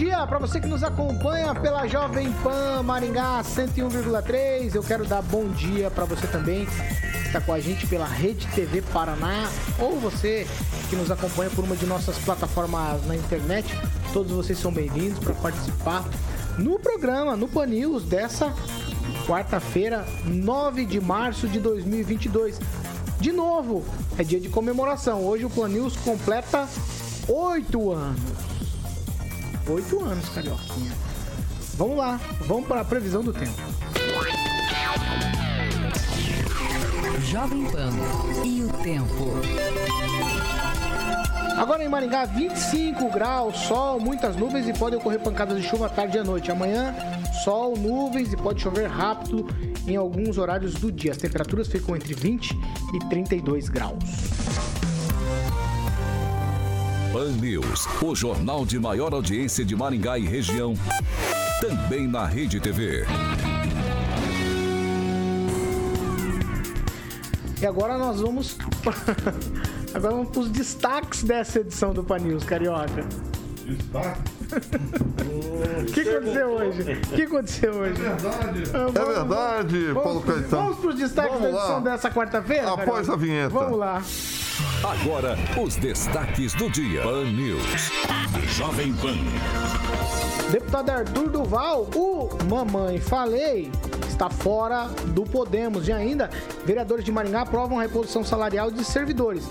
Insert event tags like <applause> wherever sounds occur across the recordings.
Dia para você que nos acompanha pela Jovem Pan Maringá 101,3. Eu quero dar bom dia para você também que está com a gente pela Rede TV Paraná ou você que nos acompanha por uma de nossas plataformas na internet. Todos vocês são bem-vindos para participar no programa, no Pan News dessa quarta-feira, 9 de março de 2022. De novo, é dia de comemoração. Hoje o Pan News completa oito anos. Oito anos, Carioquinha. Vamos lá, vamos para a previsão do tempo. Jovem Pan e o tempo. Agora em Maringá, 25 graus, sol, muitas nuvens e podem ocorrer pancadas de chuva à tarde e à noite. Amanhã, sol, nuvens e pode chover rápido em alguns horários do dia. As temperaturas ficam entre 20 e 32 graus. Pan News, o jornal de maior audiência de Maringá e região. Também na Rede TV. E agora nós vamos. <laughs> agora vamos para os destaques dessa edição do Pan News, Carioca. Destaque? <laughs> O que aconteceu hoje? O que aconteceu hoje? Verdade. Ah, É vamos- verdade, vamos- Paulo Caetano. Vamos para os destaques da edição dessa quarta-feira? Após Carioca? a vinheta. Vamos lá. Agora, os destaques do dia. Pan News. Jovem Pan. Deputado Arthur Duval, o Mamãe Falei, está fora do Podemos. E ainda, vereadores de Maringá aprovam a reposição salarial de servidores.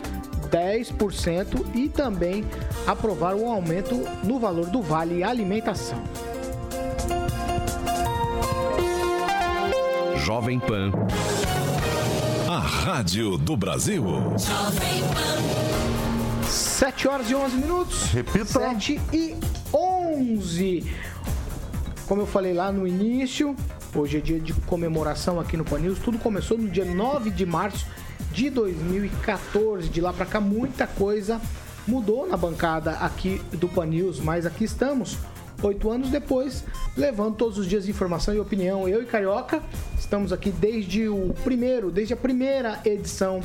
10% e também aprovaram um aumento no valor do Vale Alimentação. Jovem Pan. Rádio do Brasil. 7 horas e 11 minutos. Repita. 7 e 11. Como eu falei lá no início, hoje é dia de comemoração aqui no Pan News. Tudo começou no dia 9 de março de 2014. De lá pra cá, muita coisa mudou na bancada aqui do Pan News, mas aqui estamos. Oito anos depois, levando todos os dias informação e opinião. Eu e Carioca estamos aqui desde o primeiro, desde a primeira edição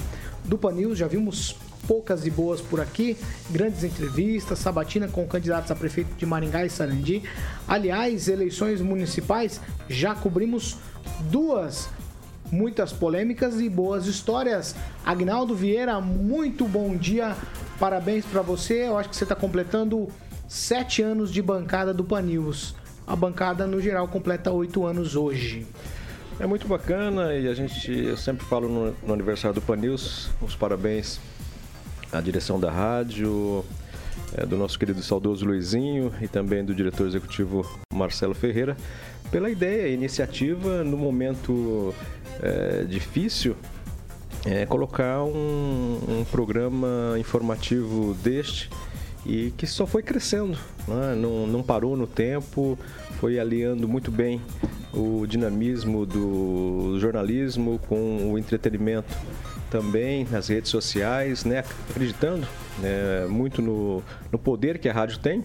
do Pan News. Já vimos poucas e boas por aqui, grandes entrevistas, sabatina com candidatos a prefeito de Maringá e Sarandi. Aliás, eleições municipais já cobrimos duas muitas polêmicas e boas histórias. Agnaldo Vieira, muito bom dia, parabéns para você. Eu acho que você está completando sete anos de bancada do Pan News. A bancada, no geral, completa oito anos hoje. É muito bacana e a gente, eu sempre falo no, no aniversário do Pan News, os parabéns à direção da rádio, eh, do nosso querido e saudoso Luizinho e também do diretor executivo Marcelo Ferreira, pela ideia iniciativa no momento eh, difícil é, colocar um, um programa informativo deste e que só foi crescendo, né? não, não parou no tempo, foi aliando muito bem o dinamismo do jornalismo com o entretenimento também nas redes sociais, né? acreditando né, muito no, no poder que a rádio tem,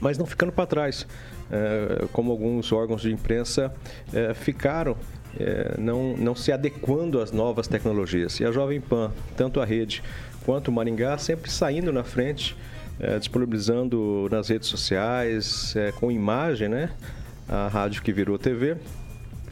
mas não ficando para trás, é, como alguns órgãos de imprensa é, ficaram é, não, não se adequando às novas tecnologias. E a Jovem Pan, tanto a rede quanto o Maringá, sempre saindo na frente, é, disponibilizando nas redes sociais, é, com imagem, né? A rádio que virou TV.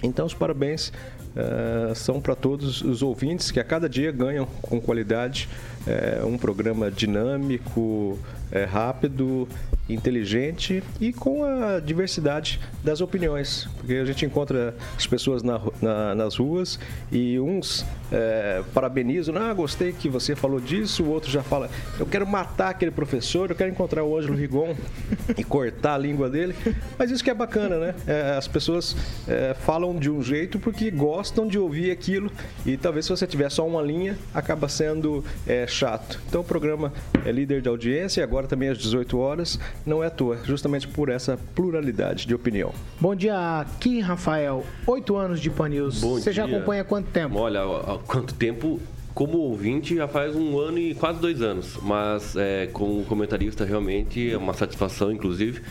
Então, os parabéns eh, são para todos os ouvintes que a cada dia ganham com qualidade eh, um programa dinâmico, eh, rápido inteligente e com a diversidade das opiniões. Porque a gente encontra as pessoas na, na, nas ruas e uns é, parabenizam, ah, gostei que você falou disso, o outro já fala, eu quero matar aquele professor, eu quero encontrar o Ângelo Rigon <laughs> e cortar a língua dele. Mas isso que é bacana, né? É, as pessoas é, falam de um jeito porque gostam de ouvir aquilo e talvez se você tiver só uma linha, acaba sendo é, chato. Então o programa é líder de audiência, agora também às 18 horas, não é à toa, justamente por essa pluralidade de opinião. Bom dia aqui, Rafael. Oito anos de Pan News. Bom Você dia. já acompanha há quanto tempo? Olha, há quanto tempo? Como ouvinte já faz um ano e quase dois anos, mas é, como comentarista realmente é uma satisfação, inclusive,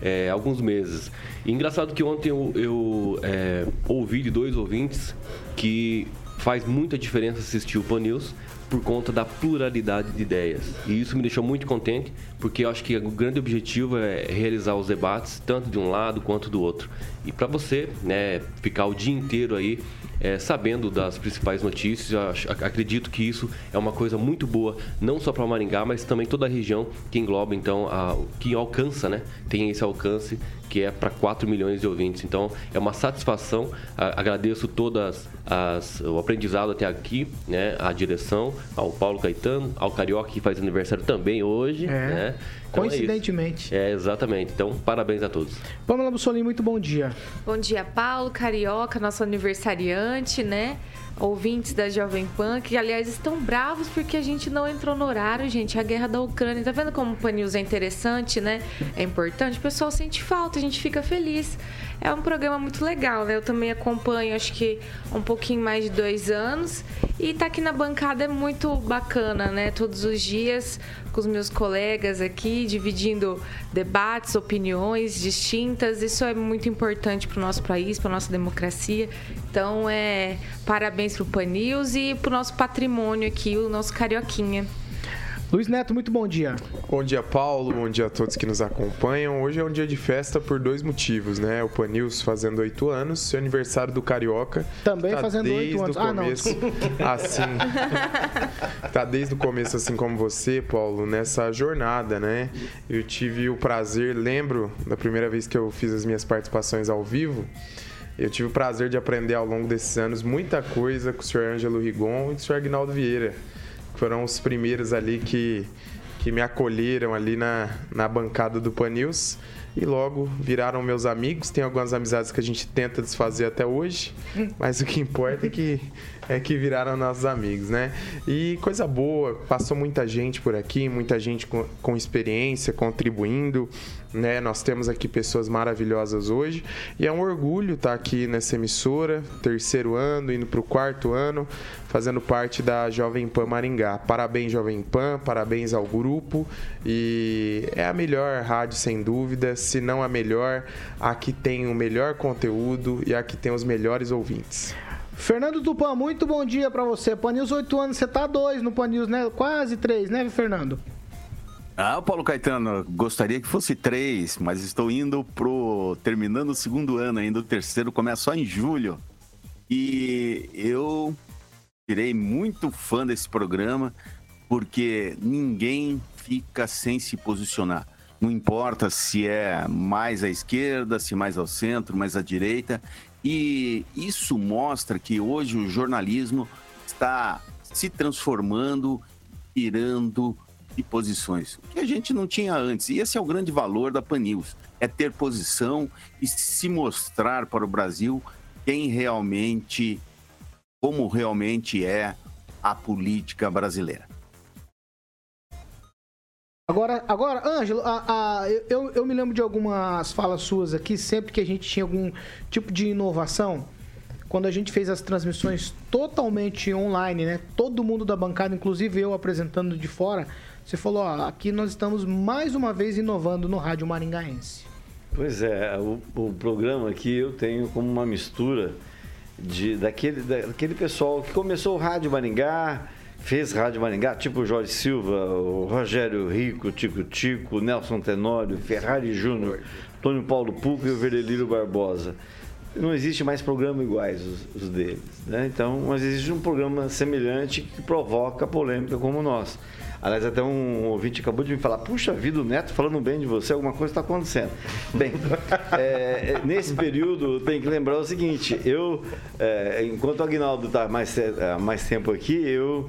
é, alguns meses. E engraçado que ontem eu, eu é, ouvi de dois ouvintes que faz muita diferença assistir o Pan News por conta da pluralidade de ideias. E isso me deixou muito contente, porque eu acho que o grande objetivo é realizar os debates, tanto de um lado quanto do outro. E para você, né, ficar o dia inteiro aí é, sabendo das principais notícias, eu acredito que isso é uma coisa muito boa, não só para Maringá, mas também toda a região que engloba, então, a, que alcança, né, tem esse alcance que é para 4 milhões de ouvintes. Então é uma satisfação. Agradeço todas as, o aprendizado até aqui, né? A direção, ao Paulo Caetano, ao Carioca que faz aniversário também hoje, é. né? Então é Coincidentemente. É, é, exatamente. Então, parabéns a todos. Pamela Bussolini, muito bom dia. Bom dia, Paulo, Carioca, nosso aniversariante, né? ouvintes da Jovem Pan, que aliás estão bravos porque a gente não entrou no horário, gente. A guerra da Ucrânia. Tá vendo como o Pan News é interessante, né? É importante. O pessoal sente falta, a gente fica feliz. É um programa muito legal, né? Eu também acompanho, acho que um pouquinho mais de dois anos. E tá aqui na bancada é muito bacana, né? Todos os dias com os meus colegas aqui, dividindo debates, opiniões distintas. Isso é muito importante para o nosso país, para nossa democracia. Então, é parabéns para o Pan News e para o nosso patrimônio aqui, o nosso Carioquinha. Luiz Neto, muito bom dia. Bom dia, Paulo. Bom dia a todos que nos acompanham. Hoje é um dia de festa por dois motivos, né? O Panils fazendo oito anos, seu aniversário do Carioca. Também tá fazendo oito anos. Começo, ah, não. Assim. <laughs> tá desde o começo, assim como você, Paulo, nessa jornada, né? Eu tive o prazer, lembro da primeira vez que eu fiz as minhas participações ao vivo. Eu tive o prazer de aprender ao longo desses anos muita coisa com o senhor Ângelo Rigon e com o senhor Agnaldo Vieira foram os primeiros ali que, que me acolheram ali na, na bancada do Panils e logo viraram meus amigos. Tem algumas amizades que a gente tenta desfazer até hoje, mas o que importa é que é que viraram nossos amigos, né? E coisa boa, passou muita gente por aqui, muita gente com, com experiência, contribuindo, né? Nós temos aqui pessoas maravilhosas hoje e é um orgulho estar aqui nessa emissora, terceiro ano, indo para o quarto ano, fazendo parte da Jovem Pan Maringá. Parabéns, Jovem Pan, parabéns ao grupo e é a melhor rádio, sem dúvida, se não a melhor, aqui tem o melhor conteúdo e aqui tem os melhores ouvintes. Fernando Tupan, muito bom dia para você. Panils 8 anos, você tá dois no Panils, né? Quase três, né, Fernando? Ah, Paulo Caetano, gostaria que fosse três, mas estou indo pro. terminando o segundo ano ainda, o terceiro começa só em julho. E eu tirei muito fã desse programa, porque ninguém fica sem se posicionar. Não importa se é mais à esquerda, se mais ao centro, mais à direita. E isso mostra que hoje o jornalismo está se transformando, tirando de posições, que a gente não tinha antes. E esse é o grande valor da Pan News, é ter posição e se mostrar para o Brasil quem realmente, como realmente é a política brasileira. Agora, agora Ângelo, a, a, eu, eu me lembro de algumas falas suas aqui, sempre que a gente tinha algum tipo de inovação, quando a gente fez as transmissões totalmente online, né? Todo mundo da bancada, inclusive eu apresentando de fora, você falou, ó, aqui nós estamos mais uma vez inovando no rádio maringaense. Pois é, o, o programa aqui eu tenho como uma mistura de daquele, daquele pessoal que começou o rádio Maringá, fez Rádio Maringá, tipo Jorge Silva, o Rogério Rico, Tico Tico, Nelson Tenório, Ferrari Júnior, Tônio Paulo Puca e o Verdelírio Barbosa. Não existe mais programa iguais os, os deles. Né? Então, mas existe um programa semelhante que provoca polêmica como o nosso. Aliás, até um ouvinte acabou de me falar, puxa vida, o Neto falando bem de você, alguma coisa está acontecendo. <laughs> Bem, é, nesse período tem que lembrar o seguinte, eu, é, enquanto o Agnaldo está mais, mais tempo aqui, eu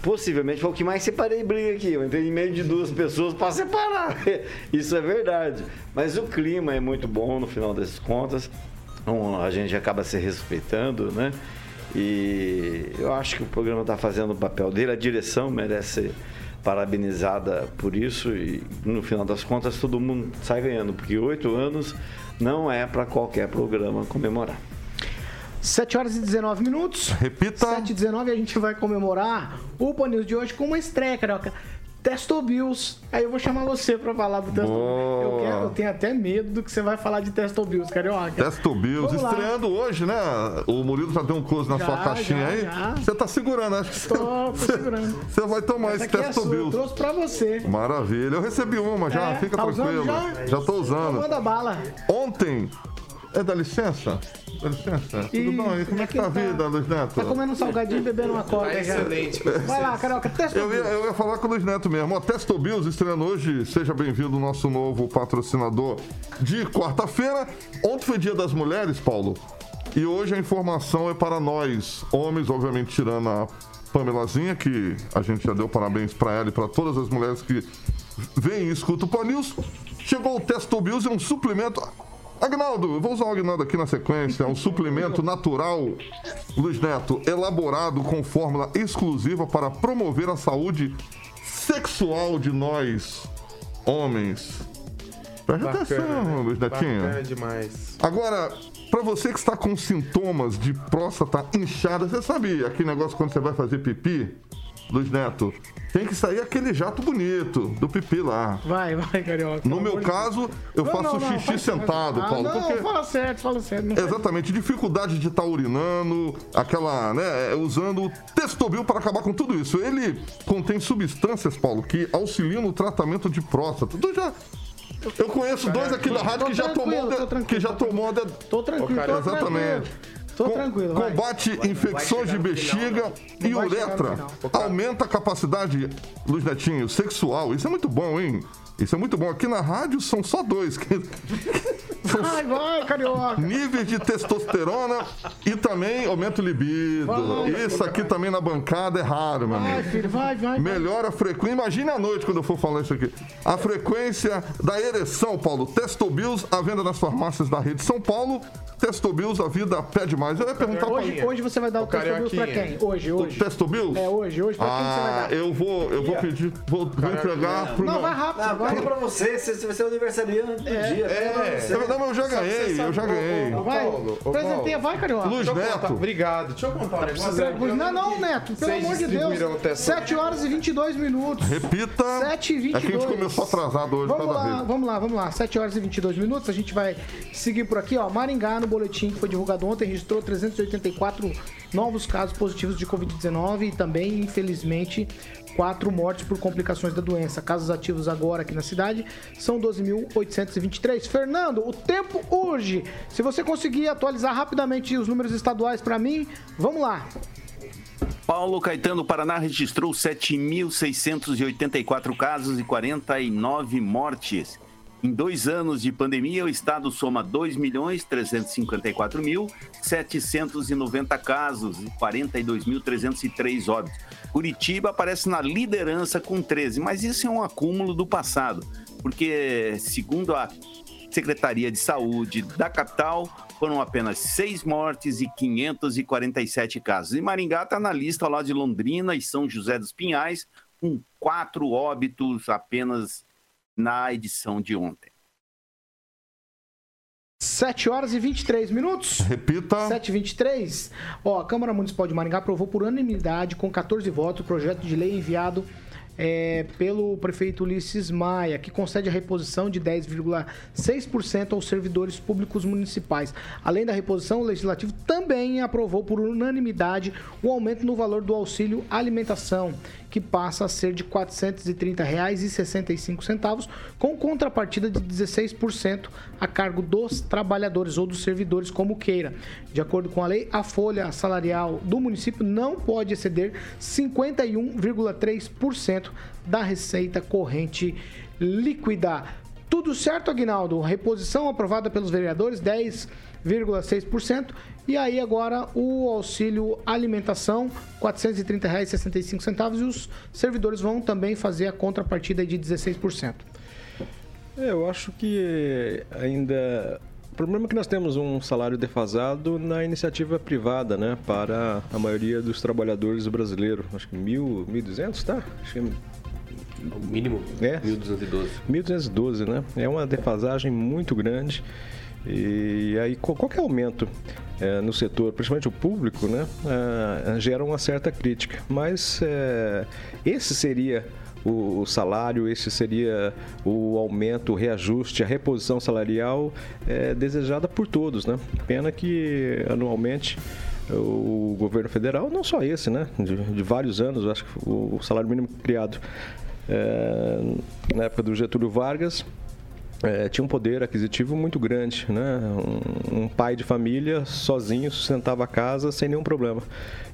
possivelmente foi o que mais separei briga aqui. Eu entrei em meio de duas pessoas para separar. <laughs> Isso é verdade. Mas o clima é muito bom no final das contas. Então, a gente acaba se respeitando, né? E eu acho que o programa está fazendo o papel dele, a direção merece ser parabenizada por isso e no final das contas todo mundo sai ganhando, porque oito anos não é para qualquer programa comemorar. 7 horas e 19 minutos. Repita. 7 e 19 a gente vai comemorar o Pan News de hoje com uma estreia, Carioca. Testo Bills. Aí eu vou chamar você pra falar do Testo Bills. Eu, quero, eu tenho até medo do que você vai falar de Testo Bills, Carioca. Testo Bills, Vamos lá. estreando hoje, né? O Murilo já deu um close na Já, sua caixinha já, aí. já. Você tá segurando, acho que Tô, tô você, segurando. <laughs> você vai tomar Essa esse aqui é eu trouxe pra você. Maravilha. Eu recebi uma já, É, fica tá tranquilo. já? Já tô Então usando. manda bala. Ontem. É, dá licença? Dá licença? Tudo Ih, bom? E como é que tá a tá- vida, Luiz Neto? Tá comendo um salgadinho e bebendo uma coca. Tá excelente. Vai lá, Carioca, Testo Eu ia, Bills. eu ia falar com o Luiz Neto mesmo. Ó, Testo Bills estreando hoje. Seja bem-vindo, nosso novo patrocinador de quarta-feira. Ontem foi dia das mulheres, Paulo. E hoje a informação é para nós, homens, obviamente tirando a Pamelazinha, que a gente já deu parabéns para ela e para todas as mulheres que vêm e escutam o Pan News. Chegou o Testo Bills, é um suplemento. Agnaldo, eu vou usar o Agnaldo aqui na sequência. É um suplemento natural, Luiz Neto, elaborado com fórmula exclusiva para promover a saúde sexual de nós, homens. Presta atenção, Luiz Netinho. Bacana demais. Agora, pra você que está com sintomas de próstata inchada, você sabe aquele negócio quando você vai fazer pipi, Luiz Neto? Tem que sair aquele jato bonito do pipi lá. Vai, vai, Carioca. No meu caso, eu Não, faço não, não, xixi sentado, Ah, Paulo. Não, porque... fala certo, fala certo. Exatamente, dificuldade de estar urinando, aquela, né, é, usando o Testobil para acabar com tudo isso. Ele contém substâncias, Paulo, que auxiliam no tratamento de próstata. Tu já eu conheço dois aqui da rádio que já tomou, tô de- tranquilo, que já tomou Tô tranquilo, Exatamente. Tô Com- tranquilo, vai. Combate infecções de bexiga e vai chegar no uretra. final. Aumenta a capacidade, Luiz Netinho, sexual. Isso é muito bom, hein? Isso é muito bom. Aqui na rádio são só dois. que- Vai, vai, Carioca. Níveis de testosterona e também aumenta o libido. Vai. Isso aqui também na bancada é raro, meu Vai, amigo. filho, vai, vai. vai. Melhora a frequência. Imagine a noite quando eu for falar isso aqui. A frequência da ereção, Paulo. Testobills, à venda nas farmácias da rede São Paulo. Testobills, a vida pede mais. Eu ia perguntar pra Hoje, hoje você vai dar o Testo Bills pra quem? Hoje, o hoje. Testobills? É, hoje, hoje. Pra quem que você vai Ah, dar? eu vou, eu vou pedir, vou, vou entregar pro Não, meu... vai rápido, Vai pra você, você vai ser aniversariante do dia. é. Na verdade, eu já ganhei, eu já ganhei. Ô, Vai, presenteia, vai, Carioca. Luiz Deixa eu contar- Neto. Obrigado. Deixa eu contar um negócio. Não, não, Neto, pelo amor de Deus. o Testo 7 horas e 22 minutos. Repita. 7 e 22. É que a gente começou atrasado hoje Vamos lá, rede. vamos lá, vamos lá. 7 horas e 22 minutos. A gente vai seguir por aqui, ó. Maringá, no boletim que foi divulgado ontem, registrou 384 novos casos positivos de Covid-19 e também, infelizmente, quatro mortes por complicações da doença. Casos ativos agora aqui na cidade são 12.823. Fernando, o tempo hoje. Se você conseguir atualizar rapidamente os números estaduais para mim, vamos lá. Paulo Caetano, Paraná, registrou 7.684 casos e 49 mortes. Em dois anos de pandemia, o estado soma 2.354.790 casos e 42.303 óbitos. Curitiba aparece na liderança com 13, mas isso é um acúmulo do passado, porque, segundo a Secretaria de Saúde da capital, foram apenas seis mortes e 547 casos. E Maringá está na lista lá de Londrina e São José dos Pinhais, com quatro óbitos apenas na edição de ontem. 7 horas e 23 minutos. Repita. 7 e 23 Ó, a Câmara Municipal de Maringá aprovou por unanimidade, com 14 votos, o projeto de lei enviado é, pelo prefeito Ulisses Maia, que concede a reposição de 10,6% aos servidores públicos municipais. Além da reposição, o Legislativo também aprovou por unanimidade o aumento no valor do auxílio alimentação, que passa a ser de R$ 430,65, com contrapartida de 16% a cargo dos trabalhadores ou dos servidores, como queira. De acordo com a lei, a folha salarial do município não pode exceder 51,3% da receita corrente líquida. Tudo certo, Aguinaldo? Reposição aprovada pelos vereadores, 10,6%. E aí agora o auxílio alimentação, R$ 430,65 e os servidores vão também fazer a contrapartida de 16%. É, eu acho que ainda o problema é que nós temos um salário defasado na iniciativa privada, né, para a maioria dos trabalhadores brasileiros. Acho que mil, 1.200, tá? Acho que O mínimo, É. 1.212. 1.212, né? É uma defasagem muito grande. E aí qual- qualquer aumento eh, no setor, principalmente o público, né, ah, gera uma certa crítica. Mas eh, esse seria o, salário, esse seria o aumento, o reajuste, a reposição salarial eh, desejada por todos, né? Pena que anualmente o governo federal, não só esse, né, de, de vários anos, acho que o, o salário mínimo criado na época do Getúlio Vargas é, tinha um poder aquisitivo muito grande, né? Um, um pai de família sozinho sustentava a casa sem nenhum problema.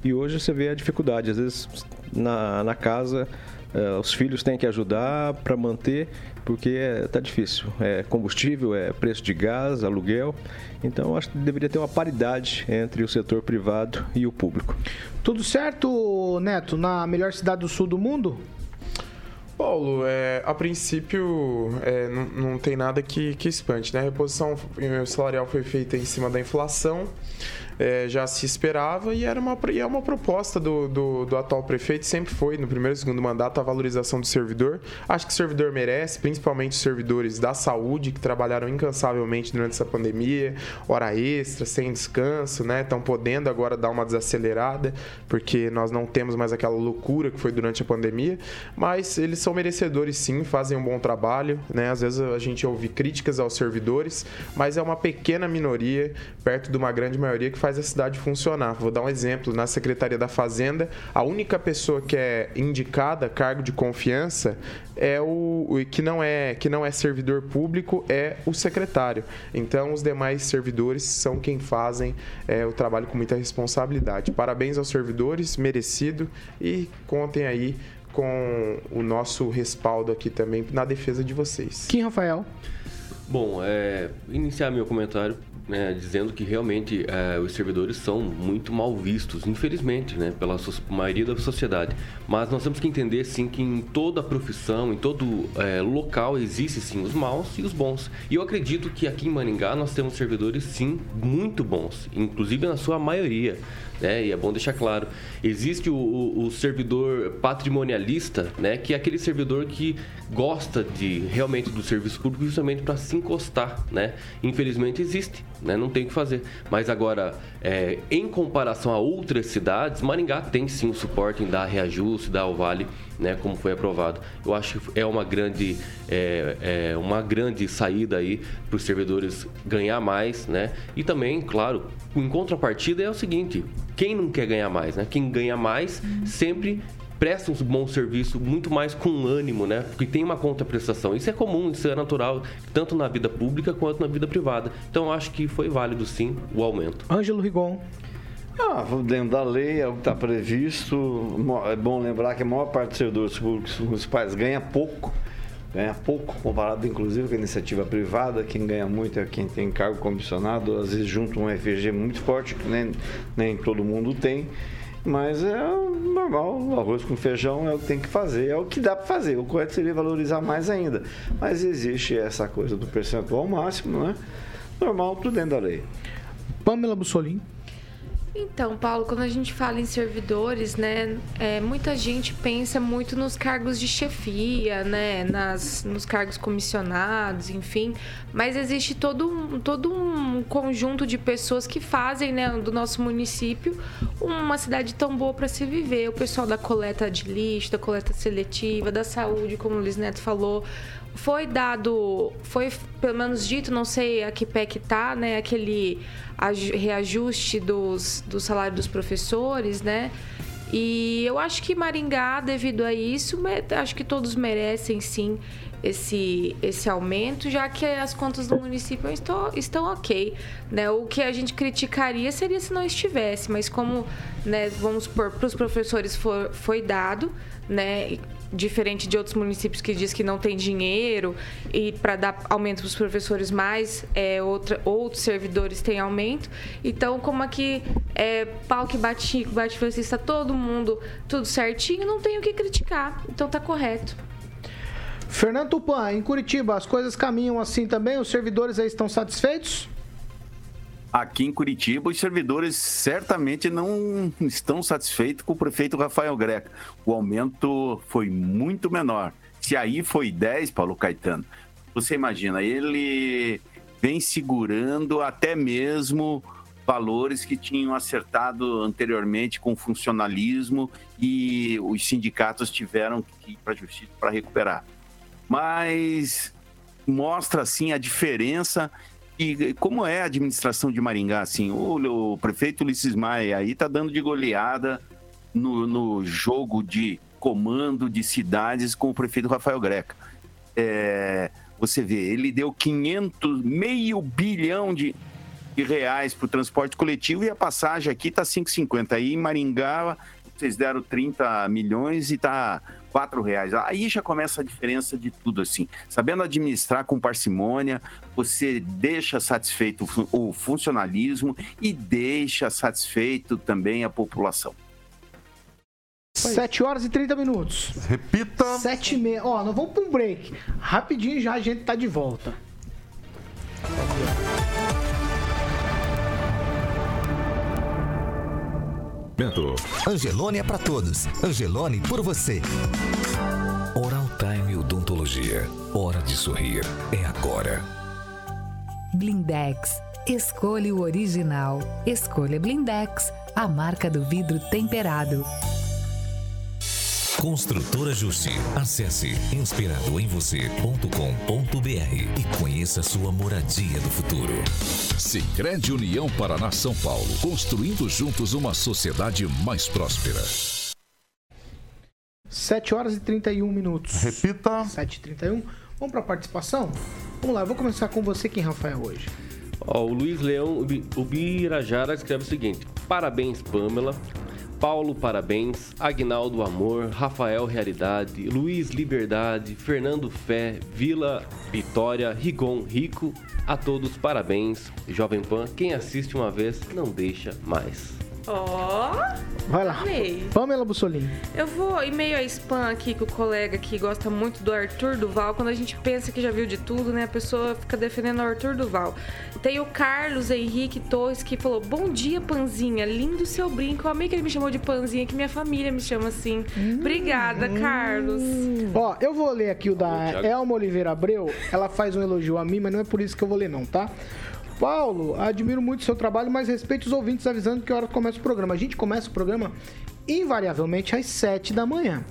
E hoje você vê a dificuldade, às vezes na, na casa é, os filhos têm que ajudar para manter, porque está difícil. É combustível, é preço de gás, aluguel. Então acho que deveria ter uma paridade entre o setor privado e o público. Tudo certo, Neto, na melhor cidade do sul do mundo? Paulo, é, a princípio é, não, não tem nada que, que espante, né? A reposição salarial foi feita em cima da inflação, é, já se esperava e era uma, e é uma proposta do, do, do atual prefeito, sempre foi, no primeiro e segundo mandato, a valorização do servidor. Acho que o servidor merece, principalmente os servidores da saúde, que trabalharam incansavelmente durante essa pandemia, hora extra, sem descanso, né? Estão podendo agora dar uma desacelerada, porque nós não temos mais aquela loucura que foi durante a pandemia, mas eles são merecedores sim, fazem um bom trabalho, né? Às vezes a gente ouve críticas aos servidores, mas é uma pequena minoria, perto de uma grande maioria, que faz a cidade funcionar. Vou dar um exemplo, na Secretaria da Fazenda, a única pessoa que é indicada, cargo de confiança, é o, o que não é que não é servidor público é o secretário. Então os demais servidores são quem fazem é, o trabalho com muita responsabilidade. Parabéns aos servidores, merecido e contem aí com o nosso respaldo aqui também na defesa de vocês. Kim Rafael. Bom, é, iniciar meu comentário né, dizendo que realmente é, os servidores são muito mal vistos, infelizmente, né, pela so- maioria da sociedade. Mas nós temos que entender, sim, que em toda profissão, em todo é, local, existe, sim, os maus e os bons. E eu acredito que aqui em Maringá nós temos servidores, sim, muito bons, inclusive na sua maioria. Né? E é bom deixar claro, existe o, o- o servidor patrimonialista, né? que é aquele servidor que gosta de realmente do serviço público justamente para se encostar, né? Infelizmente existe, né? Não tem o que fazer. Mas agora, é, em comparação a outras cidades, Maringá tem sim o suporte em dar reajuste, dar o vale, né? Como foi aprovado. Eu acho que é uma grande, é, é uma grande saída aí para os servidores ganhar mais, né? E também, claro, em contrapartida é o seguinte: quem não quer ganhar mais, né? Quem ganha mais sempre presta um bom serviço muito mais com ânimo, né? Porque tem uma contraprestação. Isso é comum, isso é natural, tanto na vida pública quanto na vida privada. Então acho que foi válido sim o aumento. Ângelo Rigon. Ah, dentro da lei, é o que está previsto. É bom lembrar que a maior parte dos servidores públicos municipais ganha pouco. Ganha pouco, comparado inclusive com a iniciativa privada. Quem ganha muito é quem tem cargo comissionado, às vezes junto um FG muito forte, que nem, nem todo mundo tem. Mas é normal, arroz com feijão é o que tem que fazer, é o que dá para fazer. O correto seria valorizar mais ainda. Mas existe essa coisa do percentual máximo, né? Normal, tudo dentro da lei. Pamela Bussolini. Então, Paulo, quando a gente fala em servidores, né, é, muita gente pensa muito nos cargos de chefia, né, nas, nos cargos comissionados, enfim, mas existe todo um, todo um conjunto de pessoas que fazem, né, do nosso município uma cidade tão boa para se viver. O pessoal da coleta de lixo, da coleta seletiva, da saúde, como o Luiz Neto falou, foi dado, foi pelo menos dito, não sei a que pé que tá, né, aquele aju- reajuste dos, do salário dos professores, né? E eu acho que Maringá, devido a isso, acho que todos merecem sim esse, esse aumento, já que as contas do município estão, estão ok. Né? O que a gente criticaria seria se não estivesse, mas como, né, vamos supor, para os professores for, foi dado, né? diferente de outros municípios que diz que não tem dinheiro e para dar aumento para os professores mais é, outra, outros servidores têm aumento então como aqui é pau que bate bate Francisco, tá todo mundo tudo certinho não tem o que criticar então tá correto Fernando Tupan, em Curitiba, as coisas caminham assim também? Os servidores aí estão satisfeitos? Aqui em Curitiba, os servidores certamente não estão satisfeitos com o prefeito Rafael Greca. O aumento foi muito menor. Se aí foi 10, Paulo Caetano, você imagina, ele vem segurando até mesmo valores que tinham acertado anteriormente com funcionalismo e os sindicatos tiveram que ir para a justiça para recuperar. Mas mostra assim a diferença e como é a administração de Maringá, assim, o, o prefeito Ulisses Maia aí tá dando de goleada no, no jogo de comando de cidades com o prefeito Rafael Greca. É, você vê, ele deu 500, meio bilhão de, de reais para o transporte coletivo e a passagem aqui tá 5,50. Aí em Maringá vocês deram 30 milhões e tá quatro reais. Aí já começa a diferença de tudo assim. Sabendo administrar com parcimônia, você deixa satisfeito o funcionalismo e deixa satisfeito também a população. 7 horas e 30 minutos. Repita. 7 e meia. Ó, nós vamos para um break. Rapidinho já a gente tá de volta. Angelone é para todos. Angelone por você. Oral Time Odontologia. Hora de sorrir. É agora. Blindex. Escolha o original. Escolha Blindex, a marca do vidro temperado. Construtora Justi. Acesse inspiradoemvocê.com.br e conheça sua moradia do futuro. Sicredi União Paraná São Paulo, construindo juntos uma sociedade mais próspera. 7 horas e 31 minutos. Repita. 7 e 31. Vamos para participação? Vamos lá, eu vou começar com você, quem, Rafael, hoje? Ó, o Luiz Leão Ubi- Ubirajara escreve o seguinte: Parabéns, Pamela. Paulo, parabéns. Agnaldo, amor. Rafael, realidade. Luiz, liberdade. Fernando, fé. Vila, vitória. Rigon, rico. A todos, parabéns. Jovem Pan, quem assiste uma vez, não deixa mais. Ó, Vai lá. Amei. Pamela Bussolini. eu vou em meio a spam aqui que o colega que gosta muito do Arthur Duval, quando a gente pensa que já viu de tudo, né? A pessoa fica defendendo o Arthur Duval. Tem o Carlos Henrique Torres que falou: Bom dia, Panzinha, lindo seu brinco. Eu amei que ele me chamou de Panzinha, que minha família me chama assim. Obrigada, Carlos. Ó, eu vou ler aqui o da. Elma Oliveira Abreu. Ela faz um elogio a mim, mas não é por isso que eu vou ler, não, tá? Paulo, admiro muito o seu trabalho, mas respeite os ouvintes avisando que hora começa o programa. A gente começa o programa invariavelmente às 7 da manhã.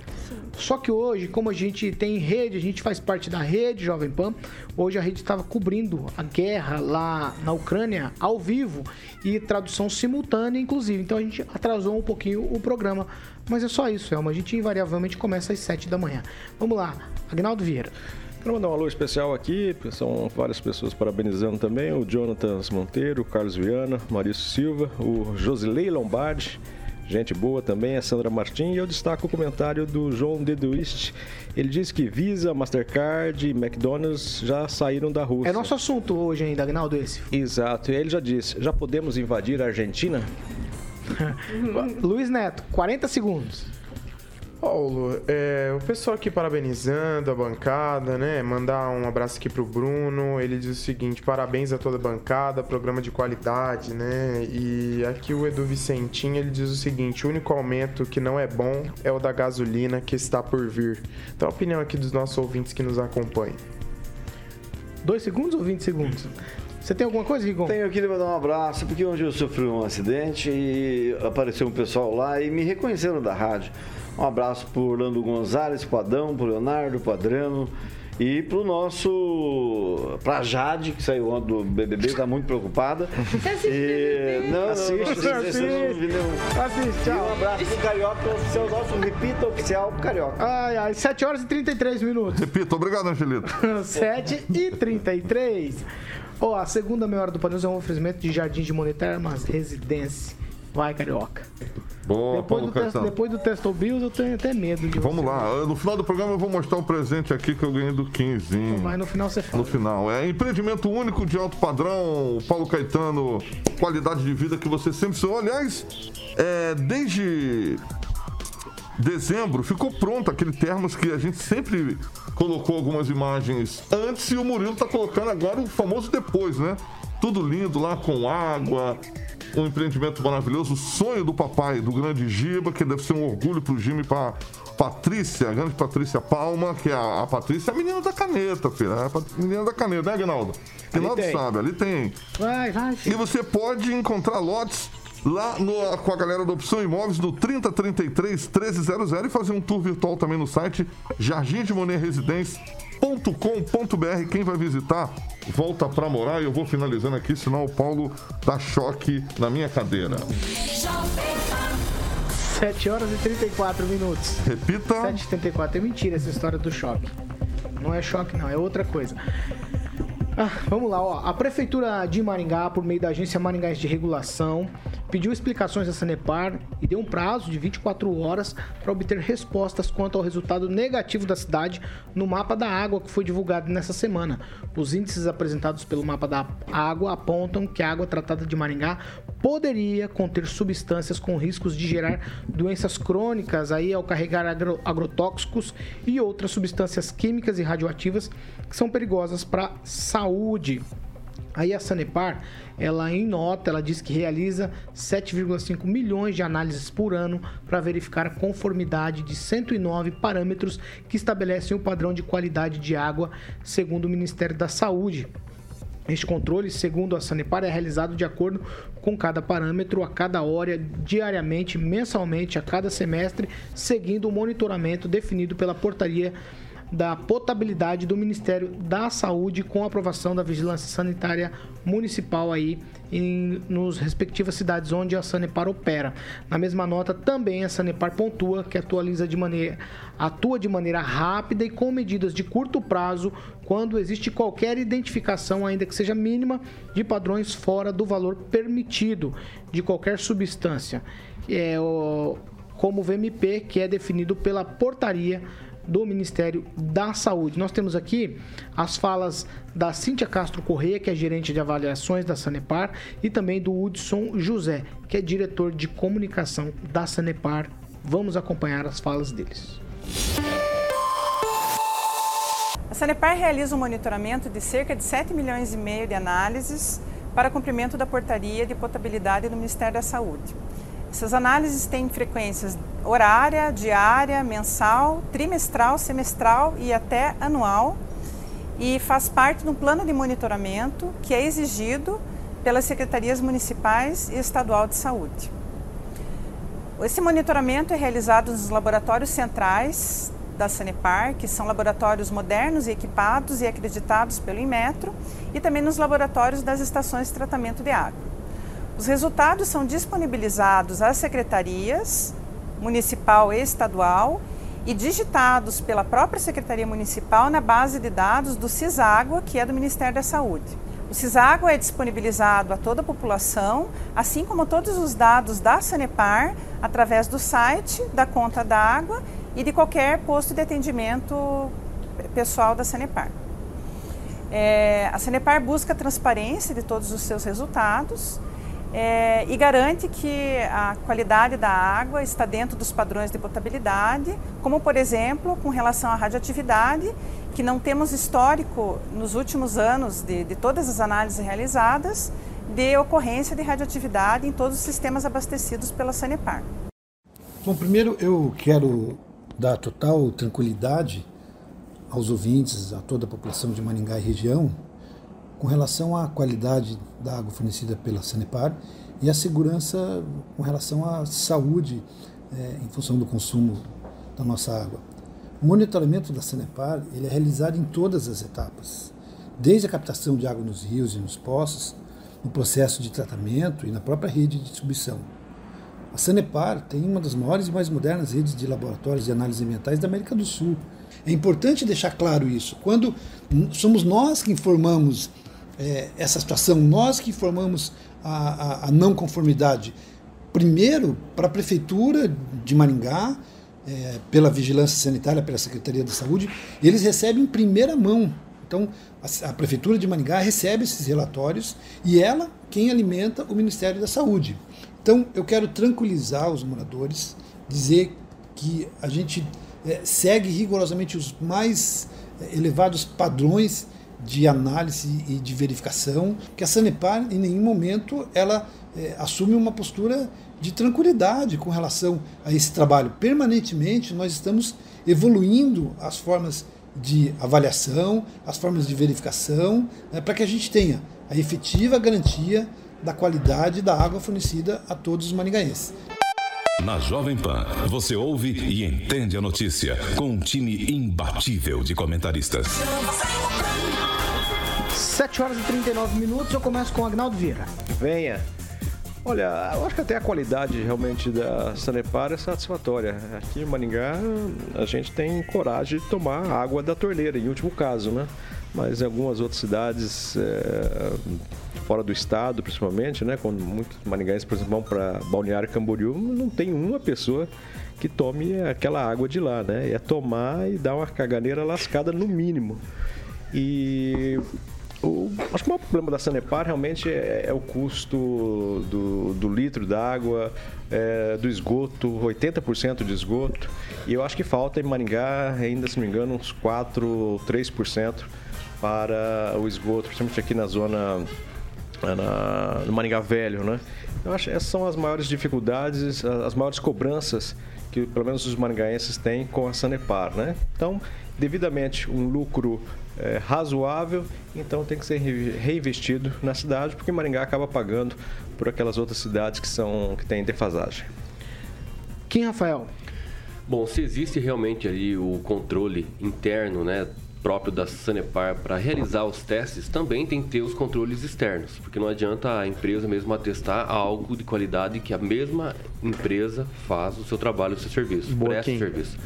Só que hoje, como a gente tem rede, a gente faz parte da rede Jovem Pan. Hoje a rede estava cobrindo a guerra lá na Ucrânia ao vivo e tradução simultânea, inclusive. Então a gente atrasou um pouquinho o programa. Mas é só isso, Elma. A gente invariavelmente começa às 7 da manhã. Vamos lá, Agnaldo Vieira. Quero mandar um alô especial aqui, são várias pessoas parabenizando também, o Jonathan Monteiro, o Carlos Viana, Maurício Silva, o Josilei Lombardi, gente boa também, a Sandra Martins, e eu destaco o comentário do João Deduist. Ele diz que Visa, Mastercard e McDonald's já saíram da Rússia. É nosso assunto hoje ainda, Agnaldo, esse. Exato, e ele já disse, já podemos invadir a Argentina? <laughs> Luiz Neto, 40 segundos. Paulo, é, o pessoal aqui parabenizando a bancada, né? Mandar um abraço aqui pro Bruno. Ele diz o seguinte: parabéns a toda a bancada, programa de qualidade, né? E aqui o Edu Vicentinho ele diz o seguinte: o único aumento que não é bom é o da gasolina que está por vir. Então, a opinião aqui dos nossos ouvintes que nos acompanham. Dois segundos ou 20 segundos? Você tem alguma coisa, Rigon? Tenho aqui de mandar um abraço, porque hoje eu sofri um acidente e apareceu um pessoal lá e me reconheceram da rádio. Um abraço pro Orlando Gonzalez, pro Adão, pro Leonardo, pro Adriano e pro nosso. pra Jade, que saiu ontem do BBB, tá muito preocupada. <laughs> E... Não, não, Assiste, não, não, assiste. não, não. Assiste, E tchau. um abraço pro Carioca oficial, nosso repita oficial pro Carioca. Ai, ai, 7 horas e 33 minutos. Repita, obrigado, Angelito. <laughs> 7 e 33. Ó, a segunda meia hora do Paneus é um oferecimento de Jardim de Monetermas Residência. Vai, carioca. Boa, Depois Paulo do, test, Caetano. depois do Testo Bills, eu tenho até medo de Vamos você. lá, no final do programa eu vou mostrar um presente aqui que eu ganhei do Quinzinho. Vai, no final você fala. No final. É empreendimento único de alto padrão, Paulo Caetano, qualidade de vida que você sempre sonhou. Aliás, é, desde dezembro ficou pronto aquele termos que a gente sempre colocou algumas imagens antes e o Murilo tá colocando agora o famoso depois, né? Tudo lindo lá com água, um empreendimento maravilhoso, o sonho do papai, do grande Giba, que deve ser um orgulho pro Jimmy e pra Patrícia, a grande Patrícia Palma, que é a, a Patrícia, é a menina da caneta, filha. É a menina da caneta, né, Aguinaldo? Aguinaldo sabe, ali tem. Vai, vai, E você pode encontrar lotes lá no- com a galera da Opção Imóveis no 3033 1300 e fazer um tour virtual também no site jardimdemonerresidência.com.br. Quem vai visitar, volta pra morar e eu vou finalizando aqui, senão o Paulo dá choque na minha cadeira. 7 horas e 34 minutos. Repita. 7 e 34 É mentira essa história do choque. Não é choque, não, é outra coisa. Vamos lá, ó. A Prefeitura de Maringá, por meio da Agência Maringás de Regulação, pediu explicações à Sanepar e deu um prazo de 24 horas para obter respostas quanto ao resultado negativo da cidade no mapa da água que foi divulgado nessa semana. Os índices apresentados pelo mapa da água apontam que a água tratada de Maringá poderia conter substâncias com riscos de gerar doenças crônicas aí ao carregar agro- agrotóxicos e outras substâncias químicas e radioativas que são perigosas para a saúde. Aí a Sanepar, ela em nota, ela diz que realiza 7,5 milhões de análises por ano para verificar a conformidade de 109 parâmetros que estabelecem o padrão de qualidade de água segundo o Ministério da Saúde. Este controle, segundo a Sanepar, é realizado de acordo com cada parâmetro, a cada hora, diariamente, mensalmente, a cada semestre, seguindo o monitoramento definido pela portaria da potabilidade do Ministério da Saúde com aprovação da Vigilância Sanitária Municipal aí em, nos respectivas cidades onde a Sanepar opera. Na mesma nota, também a Sanepar pontua que atualiza de maneira, atua de maneira rápida e com medidas de curto prazo quando existe qualquer identificação, ainda que seja mínima, de padrões fora do valor permitido de qualquer substância. É o, como o VMP, que é definido pela portaria do Ministério da Saúde. Nós temos aqui as falas da Cíntia Castro Correia, que é gerente de avaliações da Sanepar, e também do Hudson José, que é diretor de comunicação da Sanepar. Vamos acompanhar as falas deles. A Sanepar realiza um monitoramento de cerca de 7 milhões e meio de análises para cumprimento da portaria de potabilidade do Ministério da Saúde. Essas análises têm frequências horária, diária, mensal, trimestral, semestral e até anual e faz parte de um plano de monitoramento que é exigido pelas secretarias municipais e estadual de saúde. Esse monitoramento é realizado nos laboratórios centrais da Sanepar, que são laboratórios modernos e equipados e acreditados pelo Inmetro, e também nos laboratórios das estações de tratamento de água. Os resultados são disponibilizados às secretarias municipal e estadual e digitados pela própria Secretaria Municipal na base de dados do CISÁGUA, que é do Ministério da Saúde. O CISÁGUA é disponibilizado a toda a população, assim como todos os dados da Sanepar, através do site, da conta da água e de qualquer posto de atendimento pessoal da Sanepar. É, a Sanepar busca transparência de todos os seus resultados é, e garante que a qualidade da água está dentro dos padrões de potabilidade, como por exemplo com relação à radioatividade, que não temos histórico nos últimos anos de, de todas as análises realizadas de ocorrência de radioatividade em todos os sistemas abastecidos pela Sanepar. Bom, primeiro eu quero dar total tranquilidade aos ouvintes, a toda a população de Maringá e região, com relação à qualidade da água fornecida pela Sanepar e a segurança com relação à saúde é, em função do consumo da nossa água. O monitoramento da Sanepar ele é realizado em todas as etapas, desde a captação de água nos rios e nos poços, no processo de tratamento e na própria rede de distribuição. A Sanepar tem uma das maiores e mais modernas redes de laboratórios de análise ambientais da América do Sul. É importante deixar claro isso. Quando somos nós que informamos é, essa situação, nós que informamos a, a, a não conformidade, primeiro para a Prefeitura de Maringá, é, pela Vigilância Sanitária, pela Secretaria da Saúde, eles recebem em primeira mão. Então, a, a Prefeitura de Maringá recebe esses relatórios e ela quem alimenta o Ministério da Saúde. Então, eu quero tranquilizar os moradores, dizer que a gente é, segue rigorosamente os mais é, elevados padrões de análise e de verificação, que a Sanepar em nenhum momento ela é, assume uma postura de tranquilidade com relação a esse trabalho. Permanentemente nós estamos evoluindo as formas de avaliação, as formas de verificação, né, para que a gente tenha a efetiva garantia da qualidade da água fornecida a todos os maringaenses. Na Jovem Pan, você ouve e entende a notícia com um time imbatível de comentaristas. 7 horas e 39 minutos, eu começo com o Agnaldo Vieira. Venha. Olha, eu acho que até a qualidade realmente da Sanepar é satisfatória. Aqui em Maringá, a gente tem coragem de tomar água da torneira, em último caso, né? Mas em algumas outras cidades, é, fora do estado, principalmente, né? Quando muitos maringaenses, por exemplo, vão para Balneário Camboriú, não tem uma pessoa que tome aquela água de lá, né? É tomar e dar uma caganeira lascada no mínimo. E o, acho que o maior problema da Sanepar realmente é, é o custo do, do litro d'água, é, do esgoto, 80% de esgoto. E eu acho que falta em Maringá, ainda se não me engano, uns 4 ou 3% para o esgoto, principalmente aqui na zona na, no Maringá Velho, né? Eu acho que essas são as maiores dificuldades, as maiores cobranças que pelo menos os maringaenses têm com a Sanepar, né? Então, devidamente um lucro é, razoável, então tem que ser reinvestido na cidade, porque Maringá acaba pagando por aquelas outras cidades que são que têm defasagem. Quem, Rafael? Bom, se existe realmente ali o controle interno, né, próprio da Sanepar para realizar os testes, também tem que ter os controles externos, porque não adianta a empresa mesmo atestar algo de qualidade que a mesma empresa faz o seu trabalho, o seu serviço, presta o serviço.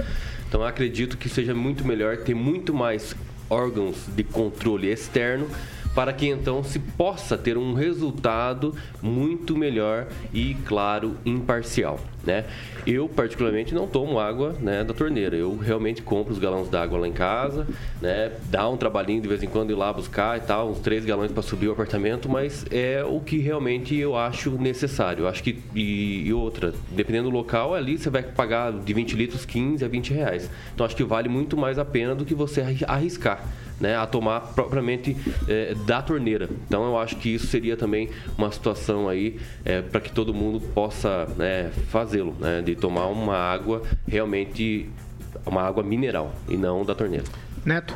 Então acredito que seja muito melhor ter muito mais órgãos de controle externo para que então se possa ter um resultado muito melhor e, claro, imparcial. Né? Eu, particularmente, não tomo água né, da torneira. Eu realmente compro os galões d'água lá em casa, né? dá um trabalhinho de vez em quando ir lá buscar e tal, uns três galões para subir o apartamento, mas é o que realmente eu acho necessário. Eu acho que, e, e, outra, dependendo do local, ali você vai pagar de 20 litros 15 a 20 reais. Então acho que vale muito mais a pena do que você arriscar né, a tomar propriamente é, da torneira. Então eu acho que isso seria também uma situação aí é, para que todo mundo possa né, fazê-lo, né, de tomar uma água realmente uma água mineral e não da torneira. Neto.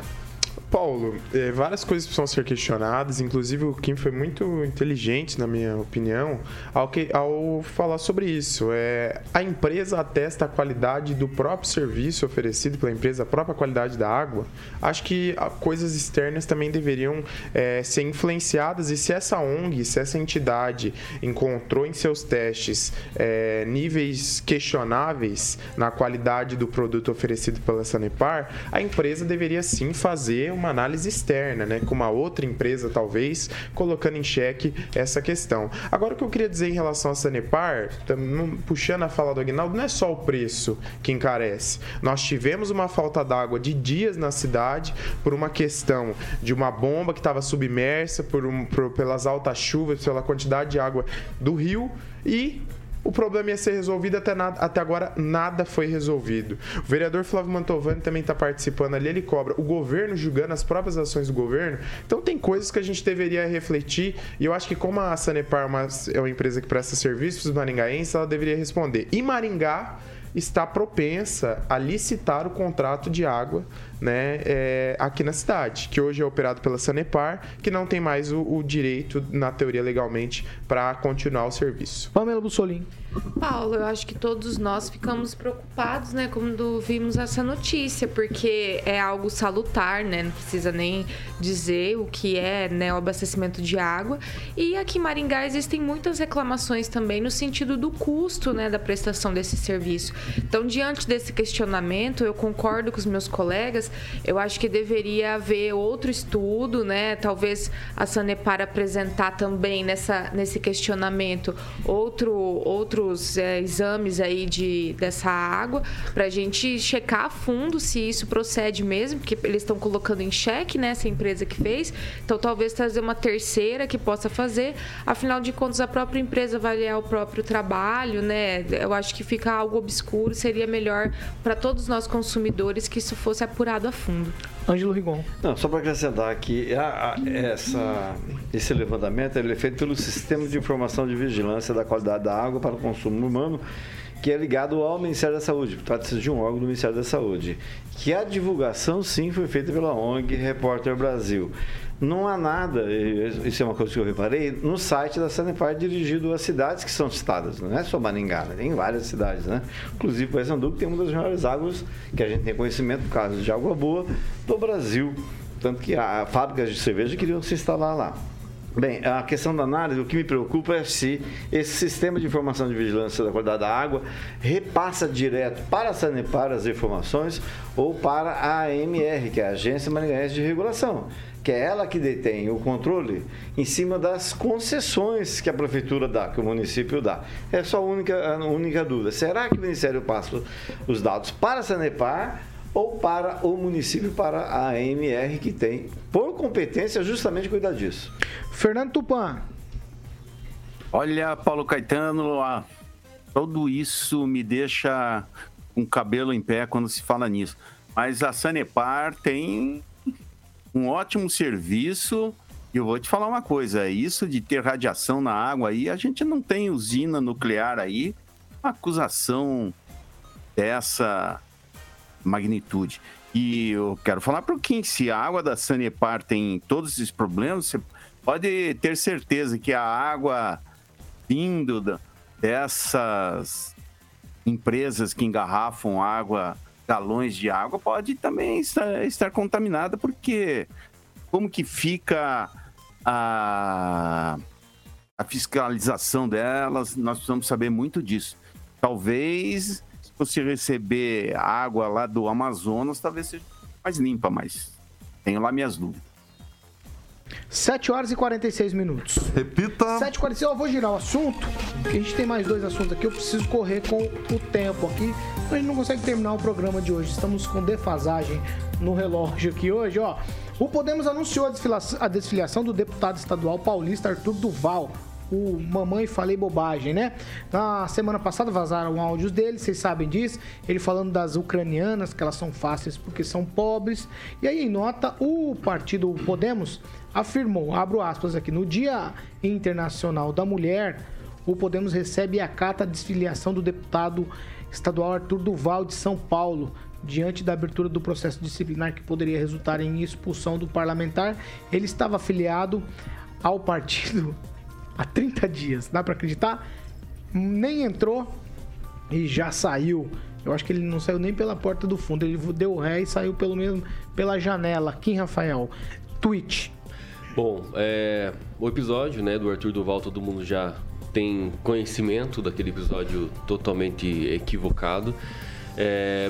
Paulo, é, várias coisas precisam ser questionadas, inclusive o Kim foi muito inteligente, na minha opinião, ao, que, ao falar sobre isso. É, a empresa atesta a qualidade do próprio serviço oferecido pela empresa, a própria qualidade da água. Acho que coisas externas também deveriam é, ser influenciadas e se essa ONG, se essa entidade encontrou em seus testes é, níveis questionáveis na qualidade do produto oferecido pela Sanepar, a empresa deveria sim fazer uma análise externa, né? Com uma outra empresa, talvez, colocando em xeque essa questão. Agora, o que eu queria dizer em relação à Sanepar, puxando a fala do Aguinaldo, não é só o preço que encarece. Nós tivemos uma falta d'água de dias na cidade por uma questão de uma bomba que estava submersa por um- por- pelas altas chuvas, pela quantidade de água do rio e o problema ia ser resolvido, até, nada- até agora nada foi resolvido. O vereador Flávio Mantovani também está participando ali, ele cobra o governo julgando as próprias ações do governo. Então tem coisas que a gente deveria refletir e eu acho que como a Sanepar é uma, é uma empresa que presta serviços maringaenses, ela deveria responder. E Maringá está propensa a licitar o contrato de água né, é, aqui na cidade, que hoje é operado pela Sanepar, que não tem mais o, o direito, na teoria legalmente, para continuar o serviço. Pamela Bussolini. Paulo, eu acho que todos nós ficamos preocupados, né, quando vimos essa notícia, porque é algo salutar, né, não precisa nem dizer o que é, né, o abastecimento de água. E aqui em Maringá existem muitas reclamações também no sentido do custo, né, da prestação desse serviço. Então, diante desse questionamento, eu concordo com os meus colegas, eu acho que deveria haver outro estudo, né, talvez a Sanepar apresentar também nessa, nesse questionamento outro, outros é, exames aí de, dessa água para a gente checar a fundo se isso procede mesmo, porque eles estão colocando em xeque né, essa empresa que fez. Então talvez trazer uma terceira que possa fazer. Afinal de contas, a própria empresa avaliar o próprio trabalho, né? Eu acho que fica algo obscuro, seria melhor para todos nós consumidores que isso fosse apurado a fundo. Ângelo Rigon. Não, só para acrescentar aqui, a- a- essa, esse levantamento ele é feito pelo Sistema de Informação de Vigilância da Qualidade da Água para o Consumo Humano, que é ligado ao Ministério da Saúde. Trata-se de um órgão do Ministério da Saúde. Que a divulgação, sim, foi feita pela ONG Repórter Brasil. Não há nada, isso é uma coisa que eu reparei, no site da Sanepar dirigido às cidades que são citadas. Não é só Maringá, né? tem várias cidades, né? Inclusive Paysandu, que tem uma das maiores águas que a gente tem conhecimento, no caso de água boa, do Brasil. Tanto que a, fábricas de cerveja queriam se instalar lá. Bem, a questão da análise, o que me preocupa é se esse sistema de informação de vigilância da qualidade da água repassa direto para a Sanepar as informações ou para a AMR, que é a Agência Maringaense de Regulação, que é ela que detém o controle em cima das concessões que a prefeitura dá, que o município dá. É só a única, a única dúvida. Será que o Ministério passa os dados para a Sanepar ou para o município, para a AMR, que tem, por competência, justamente cuidar disso? Fernando Tupan. Olha, Paulo Caetano, ah, tudo isso me deixa com o cabelo em pé quando se fala nisso. Mas a Sanepar tem um ótimo serviço. E eu vou te falar uma coisa: isso de ter radiação na água aí, a gente não tem usina nuclear aí. Uma acusação dessa magnitude. E eu quero falar para o Kim, se a água da Sanepar tem todos esses problemas, você pode ter certeza que a água vindo dessas empresas que engarrafam água, galões de água, pode também estar, estar contaminada, porque como que fica a, a fiscalização delas, nós precisamos saber muito disso. Talvez, se você receber água lá do Amazonas, talvez seja mais limpa, mas tenho lá minhas dúvidas. 7 horas e 46 minutos. Repita. 7 e 46 eu vou girar o assunto, porque a gente tem mais dois assuntos aqui. Eu preciso correr com o tempo aqui. A gente não consegue terminar o programa de hoje. Estamos com defasagem no relógio aqui hoje, ó. O Podemos anunciou a desfiliação, a desfiliação do deputado estadual paulista Arthur Duval. O Mamãe Falei Bobagem, né? Na semana passada vazaram áudios dele, vocês sabem disso. Ele falando das ucranianas, que elas são fáceis porque são pobres. E aí, em nota, o partido Podemos afirmou, abro aspas aqui, no Dia Internacional da Mulher, o Podemos recebe a carta de desfiliação do deputado estadual Arthur Duval de São Paulo. Diante da abertura do processo disciplinar que poderia resultar em expulsão do parlamentar, ele estava afiliado ao partido há 30 dias. Dá pra acreditar? Nem entrou e já saiu. Eu acho que ele não saiu nem pela porta do fundo. Ele deu ré e saiu pelo menos pela janela. Kim Rafael. Twitch. Bom, é, o episódio né, do Arthur Duval, todo mundo já tem conhecimento daquele episódio totalmente equivocado. É,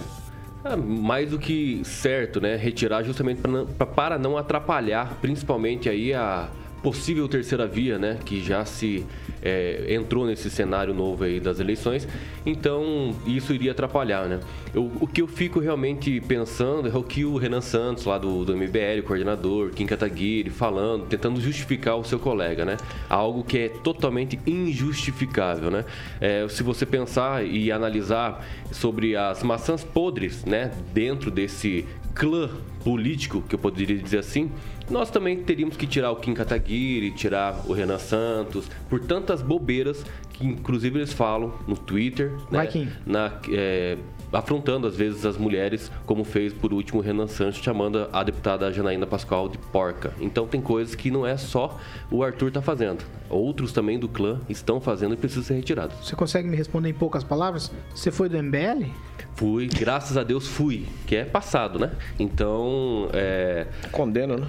É, mais do que certo, né? Retirar justamente pra- para não atrapalhar, principalmente aí a possível terceira via, né? Que já se é, entrou nesse cenário novo aí das eleições. Então isso iria atrapalhar, né? Eu- o que eu fico realmente pensando é o que o Renan Santos, lá do, do MBL, coordenador, Kim Kataguiri, falando, tentando justificar o seu colega, né? Algo que é totalmente injustificável, né? É, se você pensar e analisar sobre as maçãs podres, né? Dentro desse clã político, que eu poderia dizer assim, nós também teríamos que tirar o Kim Kataguiri, tirar o Renan Santos, por tantas bobeiras que inclusive eles falam no Twitter, Vai, né? Kim. na, é, afrontando às vezes as mulheres, como fez por último o Renan Santos, chamando a deputada Janaína Pascoal de porca. Então tem coisas que não é só o Arthur tá fazendo. Outros também do clã estão fazendo e precisam ser retirados. Você consegue me responder em poucas palavras? Você foi do MBL? Fui, graças a Deus fui, que é passado, né? Então, é... Condena, né?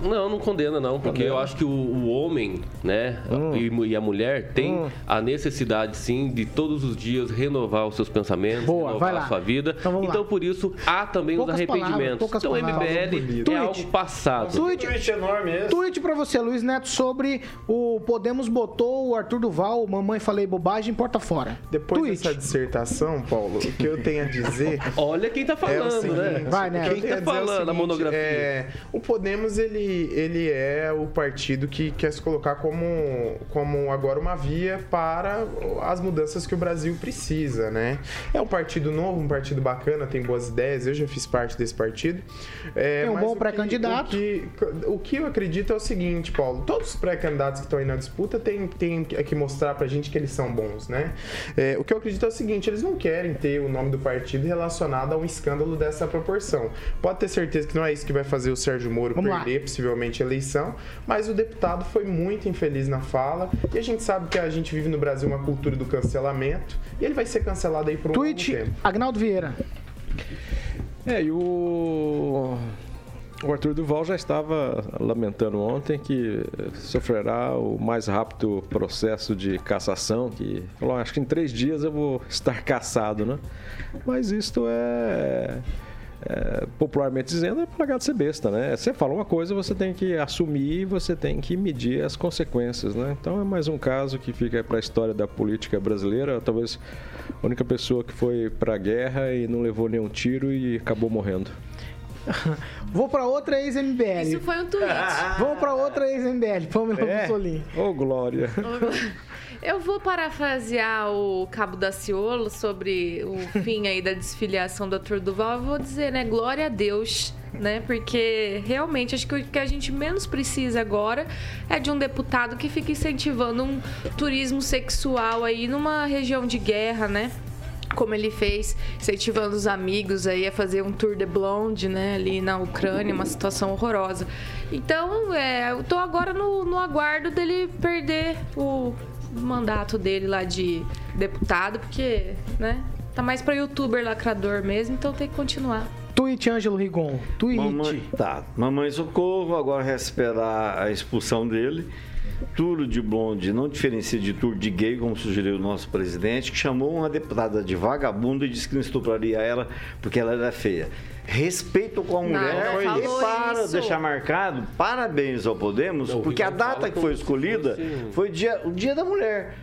Não, não condena não, porque Condena. eu acho que o, o homem, né, e, e a mulher tem a necessidade sim de todos os dias renovar os seus pensamentos, Boa, renovar vai lá. a sua vida. Então lá. por isso há também Poucas os arrependimentos. palavras, então o palavras. MBL é Tweet. algo passado. Tweet, Tweet enorme esse. tweet pra você, Luiz Neto, sobre o Podemos botou o Arthur Duval, mamãe falei bobagem, porta fora. Depois Tweet. dessa dissertação, Paulo, o que eu tenho a dizer. <laughs> Olha quem tá é o falando, seguinte, né? Vai, eu Quem tá dizer é o falando a seguinte, monografia? é, o Podemos, ele, ele é o partido que quer se colocar como, como agora uma via para as mudanças que o Brasil precisa, né? É um partido novo, um partido bacana, tem boas ideias, eu já fiz parte desse partido. É, um bom pré-candidato. O que, o que eu acredito é o seguinte, Paulo, todos os pré-candidatos que estão aí na disputa têm, têm que mostrar pra gente que eles são bons, né? É, o que eu acredito é o seguinte, eles não querem ter o nome do partido relacionado a um escândalo dessa proporção. Pode ter certeza que não é isso que vai fazer o Sérgio Moro Vamos lá. Possivelmente eleição, mas o deputado foi muito infeliz na fala e a gente sabe que a gente vive no Brasil uma cultura do cancelamento e ele vai ser cancelado aí por um Tweet, longo tempo. Agnaldo Vieira. É, e o, o Arthur Duval já estava lamentando ontem que sofrerá o mais rápido processo de cassação, que falou, "Ah, acho que em três dias eu vou estar cassado, né? Mas isto é, é, popularmente dizendo, é pagar de ser besta, né? Você fala uma coisa, você tem que assumir e você tem que medir as consequências, né? Então é mais um caso que fica para a história da política brasileira, talvez a única pessoa que foi para a guerra e não levou nenhum tiro e acabou morrendo. <laughs> Vou pra outra ex-MBL. Isso foi um tweet. Vou pra outra ex-MBL, Pamela É? Mussolini. Ô, Glória! Eu vou parafrasear o Cabo Daciolo sobre o fim aí da desfiliação do Arthur Duval. Eu vou dizer, né? Glória a Deus, né? Porque realmente acho que o que a gente menos precisa agora é de um deputado que fica incentivando um turismo sexual aí numa região de guerra, né? Como ele fez, incentivando os amigos aí a fazer um tour de blonde, né? Ali na Ucrânia, uma situação horrorosa. Então, é, eu tô agora no, no aguardo dele perder o mandato dele lá de deputado, porque, né? Tá mais pra youtuber lacrador mesmo, então tem que continuar. Tweet, Ângelo Rigon. Tweet. Mamãe, tá, mamãe socorro, agora resta esperar a expulsão dele. Tour de blonde não diferencia de tour de gay, como sugeriu o nosso presidente, que chamou uma deputada de vagabunda e disse que não estupraria ela porque ela era feia. Respeito com a mulher não e para isso. deixar marcado, parabéns ao Podemos, Não, porque a data que foi escolhida foi dia, o dia da mulher.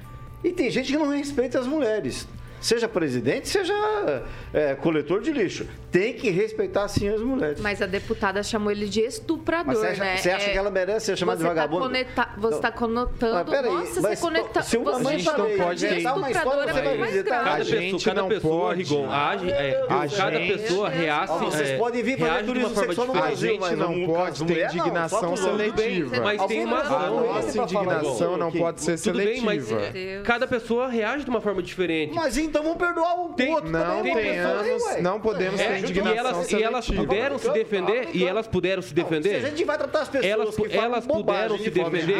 E tem gente que não respeita as mulheres. Seja presidente, seja é, coletor de lixo. Tem que respeitar sim as mulheres. Mas a deputada chamou ele de estuprador, Mas você acha, né? você acha É, que ela merece ser chamada de você tá vagabundo? conecta- você está conotando. Mas peraí, Nossa, mas você conecta. se uma você mãe colocando pode de inventar uma é você vai visitar. grave. Cada A gente pessoa, cada não pessoa, pode- Rigon, age, é, A cada gente- pessoa reace, Ó, vocês podem vir fazer reage de uma turismo forma sexual no Brasil, gente mas não pode ter não, indignação seletiva. Mas tem uma razão. nossa indignação não pode ser seletiva. Cada pessoa reage de uma forma diferente. Mas então vamos perdoar o Tem- outro Não também. tenhamos, pessoas- não podemos É, ter e indignação elas, e elas puderam se defender, e elas puderam se Se a defender. gente vai tratar as pessoas Elas, que falam elas puderam de se defender.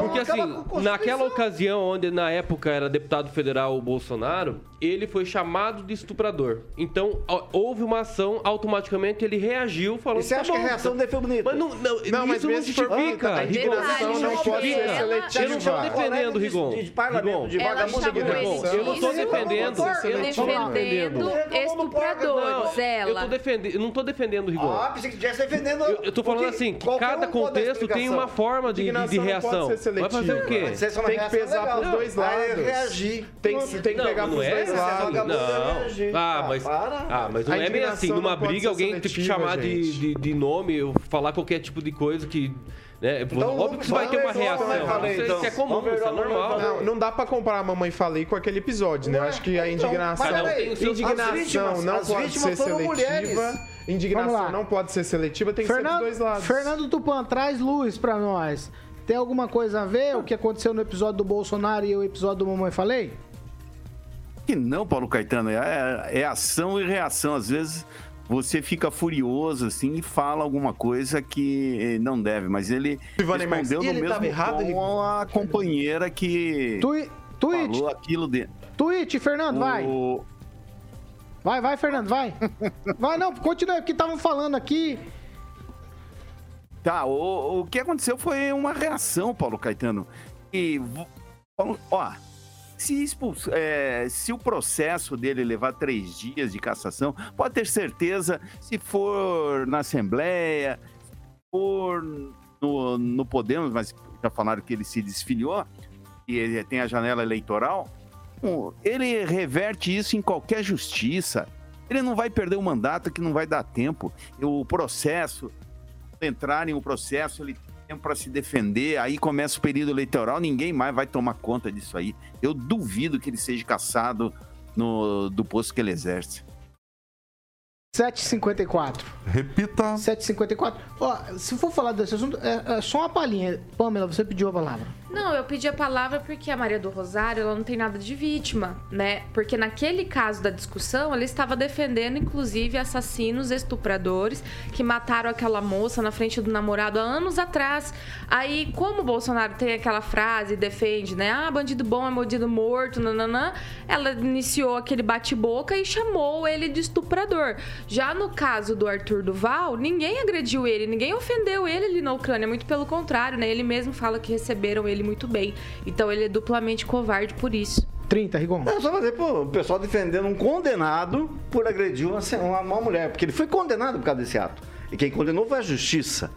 Porque Não, assim, naquela ocasião onde na época era deputado federal o Bolsonaro, ele foi chamado de estuprador. Então, houve uma ação, automaticamente ele reagiu falando E você tá acha que a bom, reação tá- dele foi bonita? Mas não, não, Não, mas isso não justifica. Rigon, indignação isso não pode ser seletiva. Eu não estou defendendo, de- Rigon. de parlamento, Rigon, de vagabundo, de Rigon. Eu não tô disso, defendendo. por- Eu não tô defendendo estupradores, Eu ela. eu não tô defendendo o Rigon. Ah, pensei que tivesse defendendo. Eu, tô falando assim, que cada um contexto tem uma forma de, de, de não reação. Vai fazer o quê? É Tem que pesar legal. pros dois lados. reagir. Tem que, tem que Não, pegar não pros é dois assim. Lados. vagabundo vai Não. Ah, Ah, mas, para. ah, mas não A é bem assim. indignação Numa briga, alguém tem que chamar de, de, de nome, ou falar qualquer tipo de coisa que. Né? Então, Óbvio que você vai ter uma reação. mamãe falei, Isso é- então. isso é comum, ver isso é normal. Não, não dá pra comparar a Mamãe Falei com aquele episódio, né? Eu acho que a indignação, um tem os seus- indignação As vítimas- não as pode ser foram seletiva. mulheres. Indignação não pode ser seletiva, tem que ser Fernando, dos dois lados. Fernando Tupan, traz luz pra nós. Tem alguma coisa a ver o que aconteceu no episódio do Bolsonaro e o episódio do Mamãe Falei? Que não, Paulo Caetano, é, é ação e reação. Às vezes você fica furioso assim e fala alguma coisa que eh, não deve, mas ele respondeu no ele mesmo tava errado, Rigon? a companheira que Tui, tweet, falou aquilo de tweet, Fernando, vai. O- Vai, vai, Fernando, vai. Vai, não, continua, que estavam falando aqui. Tá, o, o que aconteceu foi uma reação, Paulo Caetano. E, ó, se, é, se o processo dele levar três dias de cassação, pode ter certeza, se for na Assembleia, se for no, no Podemos, mas já falaram que ele se desfiliou, e ele tem a janela eleitoral, ele reverte isso em qualquer justiça. Ele não vai perder o mandato, que não vai dar tempo. O processo, entrar em um processo, ele tempo para se defender, aí começa o período eleitoral, ninguém mais vai tomar conta disso aí. Eu duvido que ele seja caçado no, do posto que ele exerce. 7h54. Repita. 7h54. Ó, se for falar desse assunto, é, é só uma palhinha. Pamela, você pediu a palavra. Não, eu pedi a palavra porque a Maria do Rosário, ela não tem nada de vítima, né? Porque naquele caso da discussão, ela estava defendendo, inclusive, assassinos, estupradores, que mataram aquela moça na frente do namorado há anos atrás. Aí, como o Bolsonaro tem aquela frase, defende, né? Ah, bandido bom é bandido morto, nananã. Ela iniciou aquele bate-boca e chamou ele de estuprador. Já no caso do Arthur Duval, ninguém agrediu ele, ninguém ofendeu ele ali na Ucrânia, muito pelo contrário, né? Ele mesmo fala que receberam ele muito bem. Então ele é duplamente covarde por isso. 30, Rigon. Não, só fazer, pô, o pessoal defendendo um condenado por agredir uma, uma, uma mulher, porque ele foi condenado por causa desse ato. E quem condenou foi a justiça.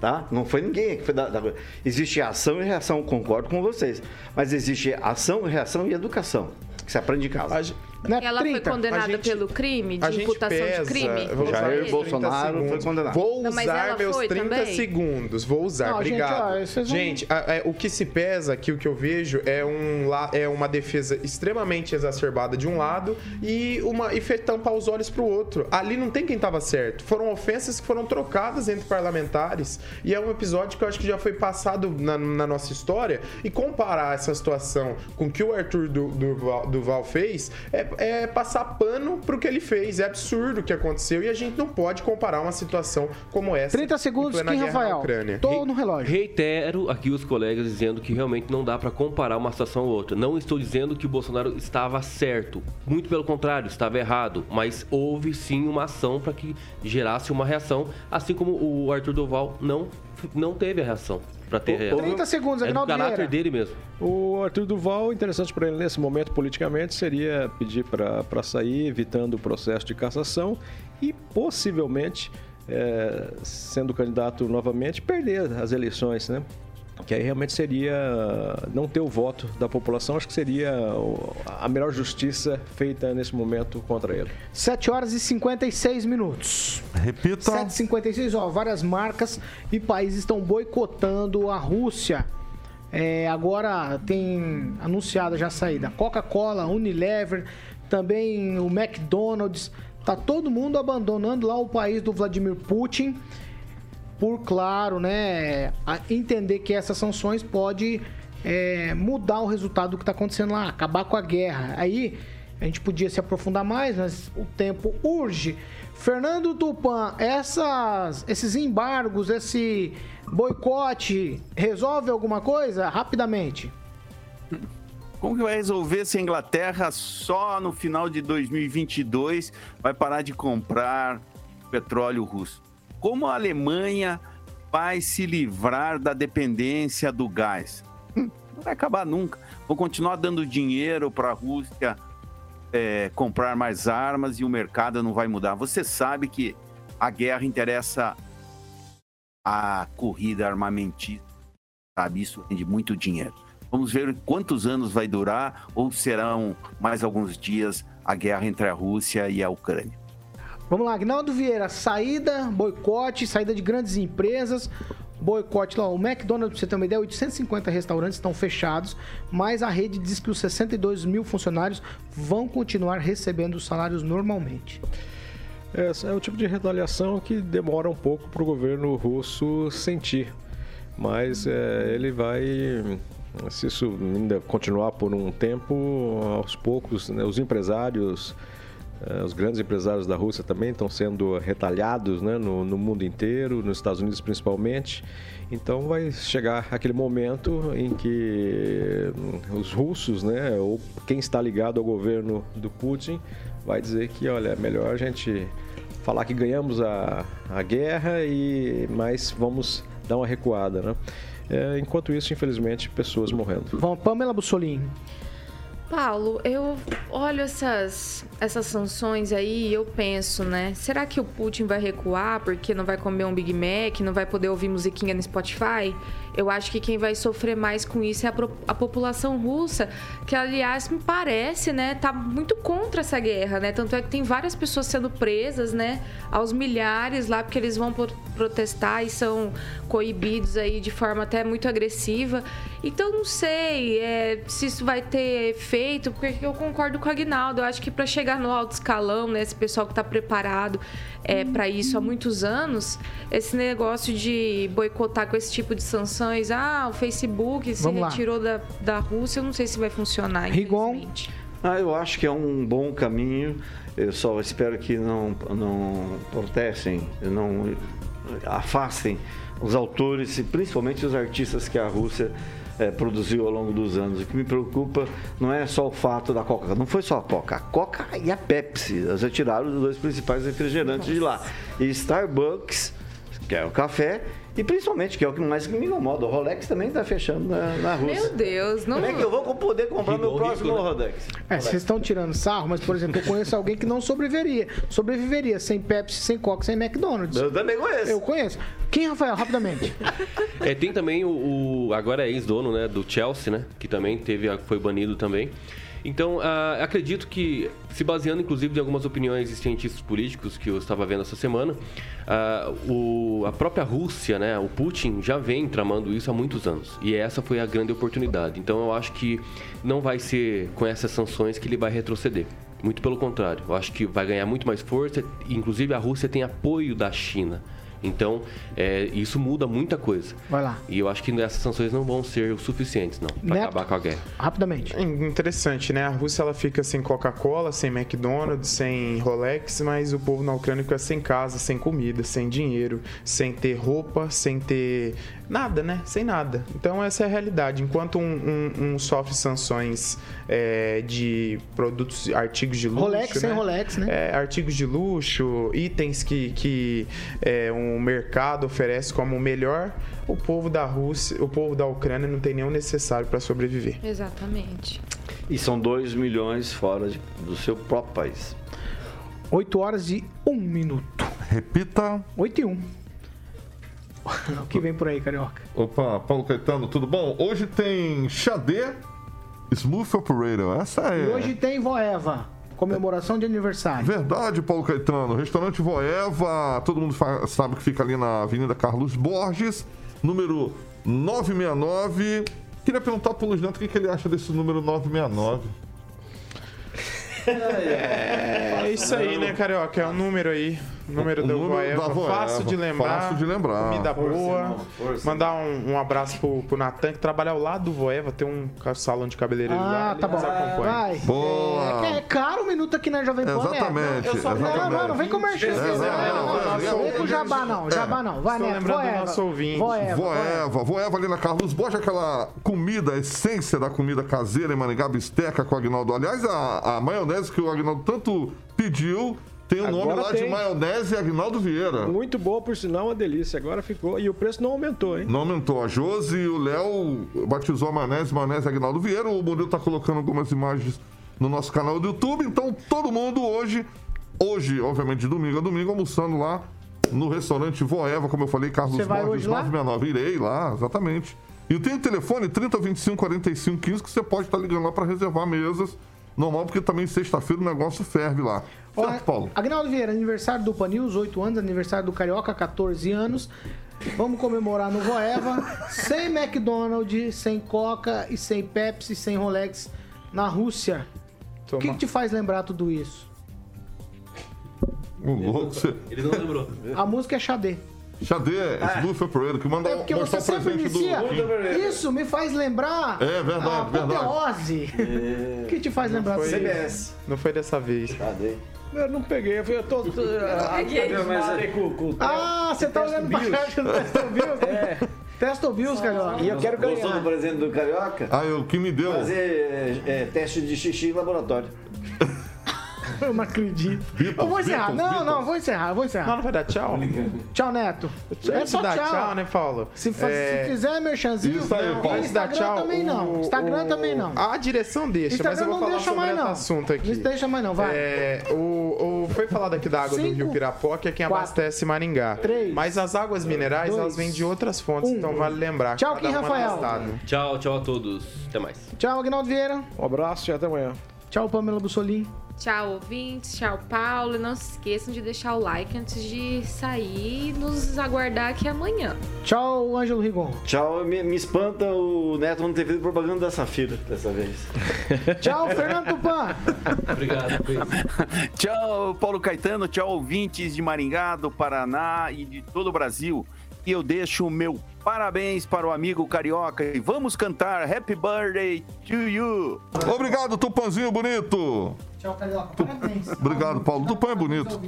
Tá? Não foi ninguém que foi da, da... Existe ação e reação, concordo com vocês. Mas existe ação, reação e educação, que se aprende em casa. Né? Ela foi condenada pelo crime, a de gente imputação pesa, de crime? vou usar Jair meus Bolsonaro 30 foi segundos. condenado. Vou Não, usar meus foi 30 também? segundos. Vou usar, Não, gente, obrigado. ó, vocês vão- Gente, a- é, o que se pesa aqui, o que eu vejo, é, um, é uma defesa extremamente exacerbada de um lado e uma e fe- tampar os olhos pro outro. Ali não tem quem tava certo. Foram ofensas que foram trocadas entre parlamentares e é um episódio que eu acho que já foi passado na, na nossa história e comparar essa situação com o que o Arthur du, Duval, Duval fez é, é passar pano pro que ele fez. É absurdo o que aconteceu e a gente não pode comparar uma situação como essa. 30 em segundos, plena Kim Rafael. Ucrânia. Tô no relógio. Reitero aqui os colegas dizendo que realmente não dá para comparar uma situação ou outra. Não estou dizendo que o Bolsonaro estava certo. Muito pelo contrário, estava errado. Mas houve sim uma ação para que gerasse uma reação, assim como o Arthur Doval não, não teve a reação. Para ter reação. 30 segundos, é do Agnaldo caráter dele mesmo. O Arthur Duval, interessante para ele nesse momento politicamente seria pedir para sair, evitando o processo de cassação e possivelmente, é, sendo candidato novamente, perder as eleições, né? Que aí realmente seria não ter o voto da população, acho que seria a melhor justiça feita nesse momento contra ele. 7 horas e 56 minutos. Repita. 7h56, ó, várias marcas e países estão boicotando a Rússia. É, agora tem anunciada já a saída Coca-Cola, Unilever, também o McDonald's. Tá todo mundo abandonando lá o país do Vladimir Putin por, claro, né, entender que essas sanções pode é, mudar o resultado do que está acontecendo lá, acabar com a guerra. Aí a gente podia se aprofundar mais, mas o tempo urge. Fernando Tupan, essas, esses embargos, esse boicote, resolve alguma coisa rapidamente? Como que vai resolver se a Inglaterra só no final de 2022 vai parar de comprar petróleo russo? Como a Alemanha vai se livrar da dependência do gás? Hum, não vai acabar nunca. Vão continuar dando dinheiro para a Rússia é, comprar mais armas e o mercado não vai mudar. Você sabe que a guerra interessa a corrida armamentista, sabe? Isso rende muito dinheiro. Vamos ver quantos anos vai durar ou serão mais alguns dias a guerra entre a Rússia e a Ucrânia. Vamos lá, Agnaldo Vieira, saída, boicote, saída de grandes empresas, boicote lá. O McDonald's, pra você ter uma ideia, 850 restaurantes estão fechados, mas a rede diz que os 62 mil funcionários vão continuar recebendo os salários normalmente. Essa é o tipo de retaliação que demora um pouco para o governo russo sentir. Mas é, ele vai, se isso ainda continuar por um tempo, aos poucos, né, os empresários, os grandes empresários da Rússia também estão sendo retalhados né, no, no mundo inteiro, nos Estados Unidos principalmente. Então vai chegar aquele momento em que os russos, né, ou quem está ligado ao governo do Putin, vai dizer que, olha, é melhor a gente falar que ganhamos a, a guerra e mas vamos dar uma recuada, né? É, enquanto isso, infelizmente, pessoas morrendo. Bom, Pamela Bussolini. Paulo, eu olho essas, essas sanções aí e eu penso, né? Será que o Putin vai recuar porque não vai comer um Big Mac, não vai poder ouvir musiquinha no Spotify? Eu acho que quem vai sofrer mais com isso é a, a, população russa, que aliás me parece, né, tá muito contra essa guerra, né? Tanto é que tem várias pessoas sendo presas, né, aos milhares lá porque eles vão protestar e são coibidos aí de forma até muito agressiva. Então não sei é, se isso vai ter efeito, porque eu concordo com o Agnaldo. Eu acho que para chegar no alto escalão, né, esse pessoal que está preparado é, para isso há muitos anos, esse negócio de boicotar com esse tipo de sanções, ah, o Facebook se Vamos retirou da, da Rússia, eu não sei se vai funcionar. Rigon. Ah, eu acho que é um bom caminho. Eu só espero que não, não protestem, não afastem os autores e principalmente os artistas que a Rússia é, produziu ao longo dos anos. O que me preocupa não é só o fato da Coca, não foi só a Coca, a Coca e a Pepsi. Eles retiraram os dois principais refrigerantes Nossa. de lá. E Starbucks, que é o café, e principalmente, que é o que mais me incomoda, o Rolex também está fechando na, na Rússia. Meu Deus, não. Como é que eu vou poder comprar meu próximo rico, né? Rolex? É, vocês estão tirando sarro, mas, por exemplo, eu conheço alguém que não sobreviveria. Sobreviveria sem Pepsi, sem Coca, sem McDonald's. Eu também conheço. Eu conheço. Quem, Rafael, rapidamente? É, tem também o, o agora é ex-dono, né, do Chelsea, né, que também teve, foi banido também. Então, uh, acredito que, se baseando inclusive em algumas opiniões de cientistas políticos que eu estava vendo essa semana, uh, o, a própria Rússia, né, o Putin, já vem tramando isso há muitos anos. E essa foi a grande oportunidade. Então, eu acho que não vai ser com essas sanções que ele vai retroceder. Muito pelo contrário, eu acho que vai ganhar muito mais força. Inclusive, a Rússia tem apoio da China. Então, é, isso muda muita coisa. Vai lá. E eu acho que essas sanções não vão ser o suficientes, não, para acabar com a guerra. Rapidamente. É interessante, né? A Rússia ela fica sem Coca-Cola, sem McDonald's, sem Rolex, mas o povo na Ucrânia fica sem casa, sem comida, sem dinheiro, sem ter roupa, sem ter nada, né? Sem nada. Então essa é a realidade. Enquanto um, um, um sofre sanções é, de produtos, artigos de luxo. Rolex né? sem Rolex, né? É, artigos de luxo, itens que, que é, um mercado oferece como melhor, o povo da Rússia, o povo da Ucrânia não tem nem o necessário para sobreviver. Exatamente. E são 2 milhões fora de, do seu próprio país. 8 horas e 1 um minuto. Repita. 8 e 1. Um. <laughs> o que vem por aí, Carioca? Opa, Paulo Caetano, tudo bom? Hoje tem Xadê Smooth Operator. Essa é. E hoje tem Voeva. Comemoração de aniversário. Verdade, Paulo Caetano. Restaurante Voeva, todo mundo sabe que fica ali na Avenida Carlos Borges, número 969. Queria perguntar pro Luiz Neto o que, que ele acha desse número 969. É, é isso aí, né, Carioca? É um número aí. Número O do número Voeva, da Voeva, fácil de lembrar. fácil de lembrar. Comida Força, boa. força. Mandar um, um abraço pro, pro Natan, que trabalha ao lado do Voeva. Tem um salão de cabeleireiro lá. Ah, tá bom. Vai. Boa. É, é caro o minuto aqui na Jovem Pan, né? Exatamente, Eu só- Não, não, não, não vem com merchan. É, Não, não, não, é, não, é, vem com jabá não, jabá não. Vai, Estou né? lembrando do Voeva. nosso ouvinte. Voeva. Voeva, Voeva ali na Carlos Borges, aquela comida, a essência da comida caseira em Maringá, bisteca com o Agnaldo. Aliás, a, a maionese que o Agnaldo tanto pediu tem o nome Agora lá de tem. maionese Agnaldo Vieira. Muito boa, por sinal, uma delícia. Agora ficou. E o preço não aumentou, hein? Não aumentou. A Josi e o Léo batizou a maionese, maionese Agnaldo Vieira. O Murilo tá colocando algumas imagens no nosso canal do YouTube. Então, todo mundo hoje, hoje, obviamente, de domingo a domingo, almoçando lá no restaurante Voeva, como eu falei, Carlos Você vai Borges hoje lá? 969. Irei lá, exatamente. E tem o telefone 3025 45 15 que você pode estar ligando lá para reservar mesas. Normal, porque também sexta-feira o negócio ferve lá. Certo, Paulo? Agnaldo Vieira, aniversário do Panils, 8 anos, aniversário do Carioca, 14 anos. Vamos comemorar no Voeva, sem McDonald's, sem Coca e sem Pepsi, sem Rolex na Rússia. O que, que te faz lembrar tudo isso? O louco, você... Ele não lembrou. A música é Xadê. Xadê, Smooth Operator, que manda É porque mostrar você o sempre presente inicia. do... Isso me faz lembrar. É verdade, a verdade. apoteose. O que te faz lembrar Foi- disso? Não foi dessa vez. Cadê? Eu não peguei, eu tô. tô <laughs> peguei. Cadê com, com, Ah, você tá olhando pra caixa do Testo Bills? <laughs> É. Testo Bills, Carioca. E eu quero Gostou ganhar. do presente do Carioca? Ah, o que me deu. Fazer é, teste de xixi em laboratório. <laughs> Eu não acredito. eu vou encerrar. Beatles, não, não, vou encerrar, vou encerrar. Não, não vai dar tchau? Tchau, Neto. É só Dá tchau. tchau, né, Paulo? Se, É, se fizer merchanzinho, Isso aí, não. Paulo. Instagram tchau, também não. Instagram o- também não. A direção deixa, mas eu Instagram vou não falar deixa sobre mais, não. assunto aqui. Não deixa mais não, vai. É, o, o- foi falado aqui da água do Cinco, Rio Pirapoca, é quem quatro, abastece Maringá. três, Mas as águas minerais, dois, elas vêm de outras fontes, um. então vale lembrar. Tchau, Kim Rafael. Tchau, tchau a todos. Até mais. Tchau, Agnaldo Vieira. Um abraço e até amanhã. Tchau, Pamela Bussolim. Tchau, ouvintes. Tchau, Paulo. E não se esqueçam de deixar o like antes de sair e nos aguardar aqui amanhã. Tchau, Ângelo Rigon. Tchau, me, me espanta o Neto não ter feito propaganda da Safira dessa vez. <laughs> Tchau, Fernando Tupan. Obrigado. <laughs> Tchau, Paulo Caetano. Tchau, ouvintes de Maringá, do Paraná e de todo o Brasil. E eu deixo o meu parabéns para o amigo Carioca e vamos cantar Happy Birthday to you. Obrigado, Tupanzinho bonito. Tchau, Carioca. Parabéns. Obrigado, Paulo. Tupan é bonito.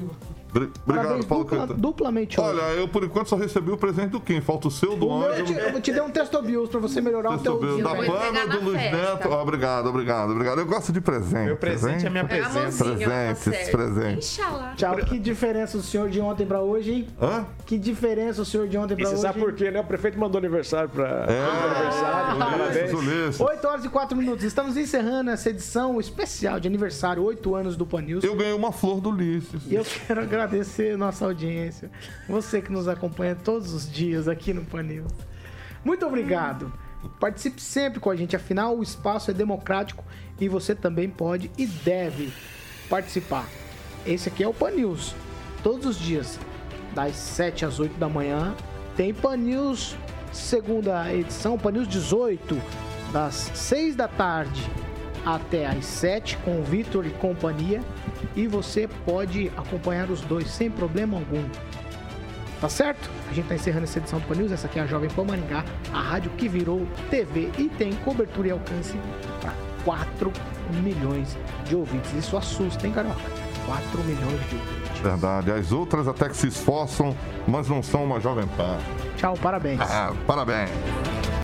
Bri- Obrigado, Paulo dupla- Caetano. duplamente hoje. Olha, eu por enquanto só recebi o presente do Kim. Falta o seu, do O meu, eu, te, eu te dei um Testobius pra você melhorar o teu dia. da Pamela, entregar do Luiz festa. Neto. Ó, obrigado, obrigado, obrigado. Eu gosto de presente. Meu presente é minha presença. tá Presentes, presentes. Inxalá. Tchau. Que diferença o senhor de ontem pra hoje, hein? Hã? Que diferença o senhor de ontem E pra você hoje? sabe por quê, né? O prefeito mandou aniversário pra. É. aniversário. Parabéns. Ulisses, Ulisses. 8 horas e 4 minutos. Estamos encerrando essa edição especial de aniversário, 8 anos do Pan News. Eu ganhei uma flor do Ulisses. E eu quero agradecer nossa audiência. Você que nos acompanha todos os dias aqui no Pan News. Muito obrigado. Participe sempre com a gente, afinal o espaço é democrático e você também pode e deve participar. Esse aqui é o Pan News. Todos os dias, das 7 às 8 da manhã, tem Pan News, segunda edição, Pan News 18, das 6 da tarde até às 7 com o Vitor e companhia. E você pode acompanhar os dois sem problema algum. Tá certo? A gente tá encerrando essa edição do Pan News. Essa aqui é a Jovem Pan Maringá, a rádio que virou TV e tem cobertura e alcance para 4 milhões de ouvintes. Isso assusta, hein, Carioca? 4 milhões de ouvintes. Verdade. As outras até que se esforçam, mas não são uma jovem pan. Tchau, parabéns. Ah, parabéns.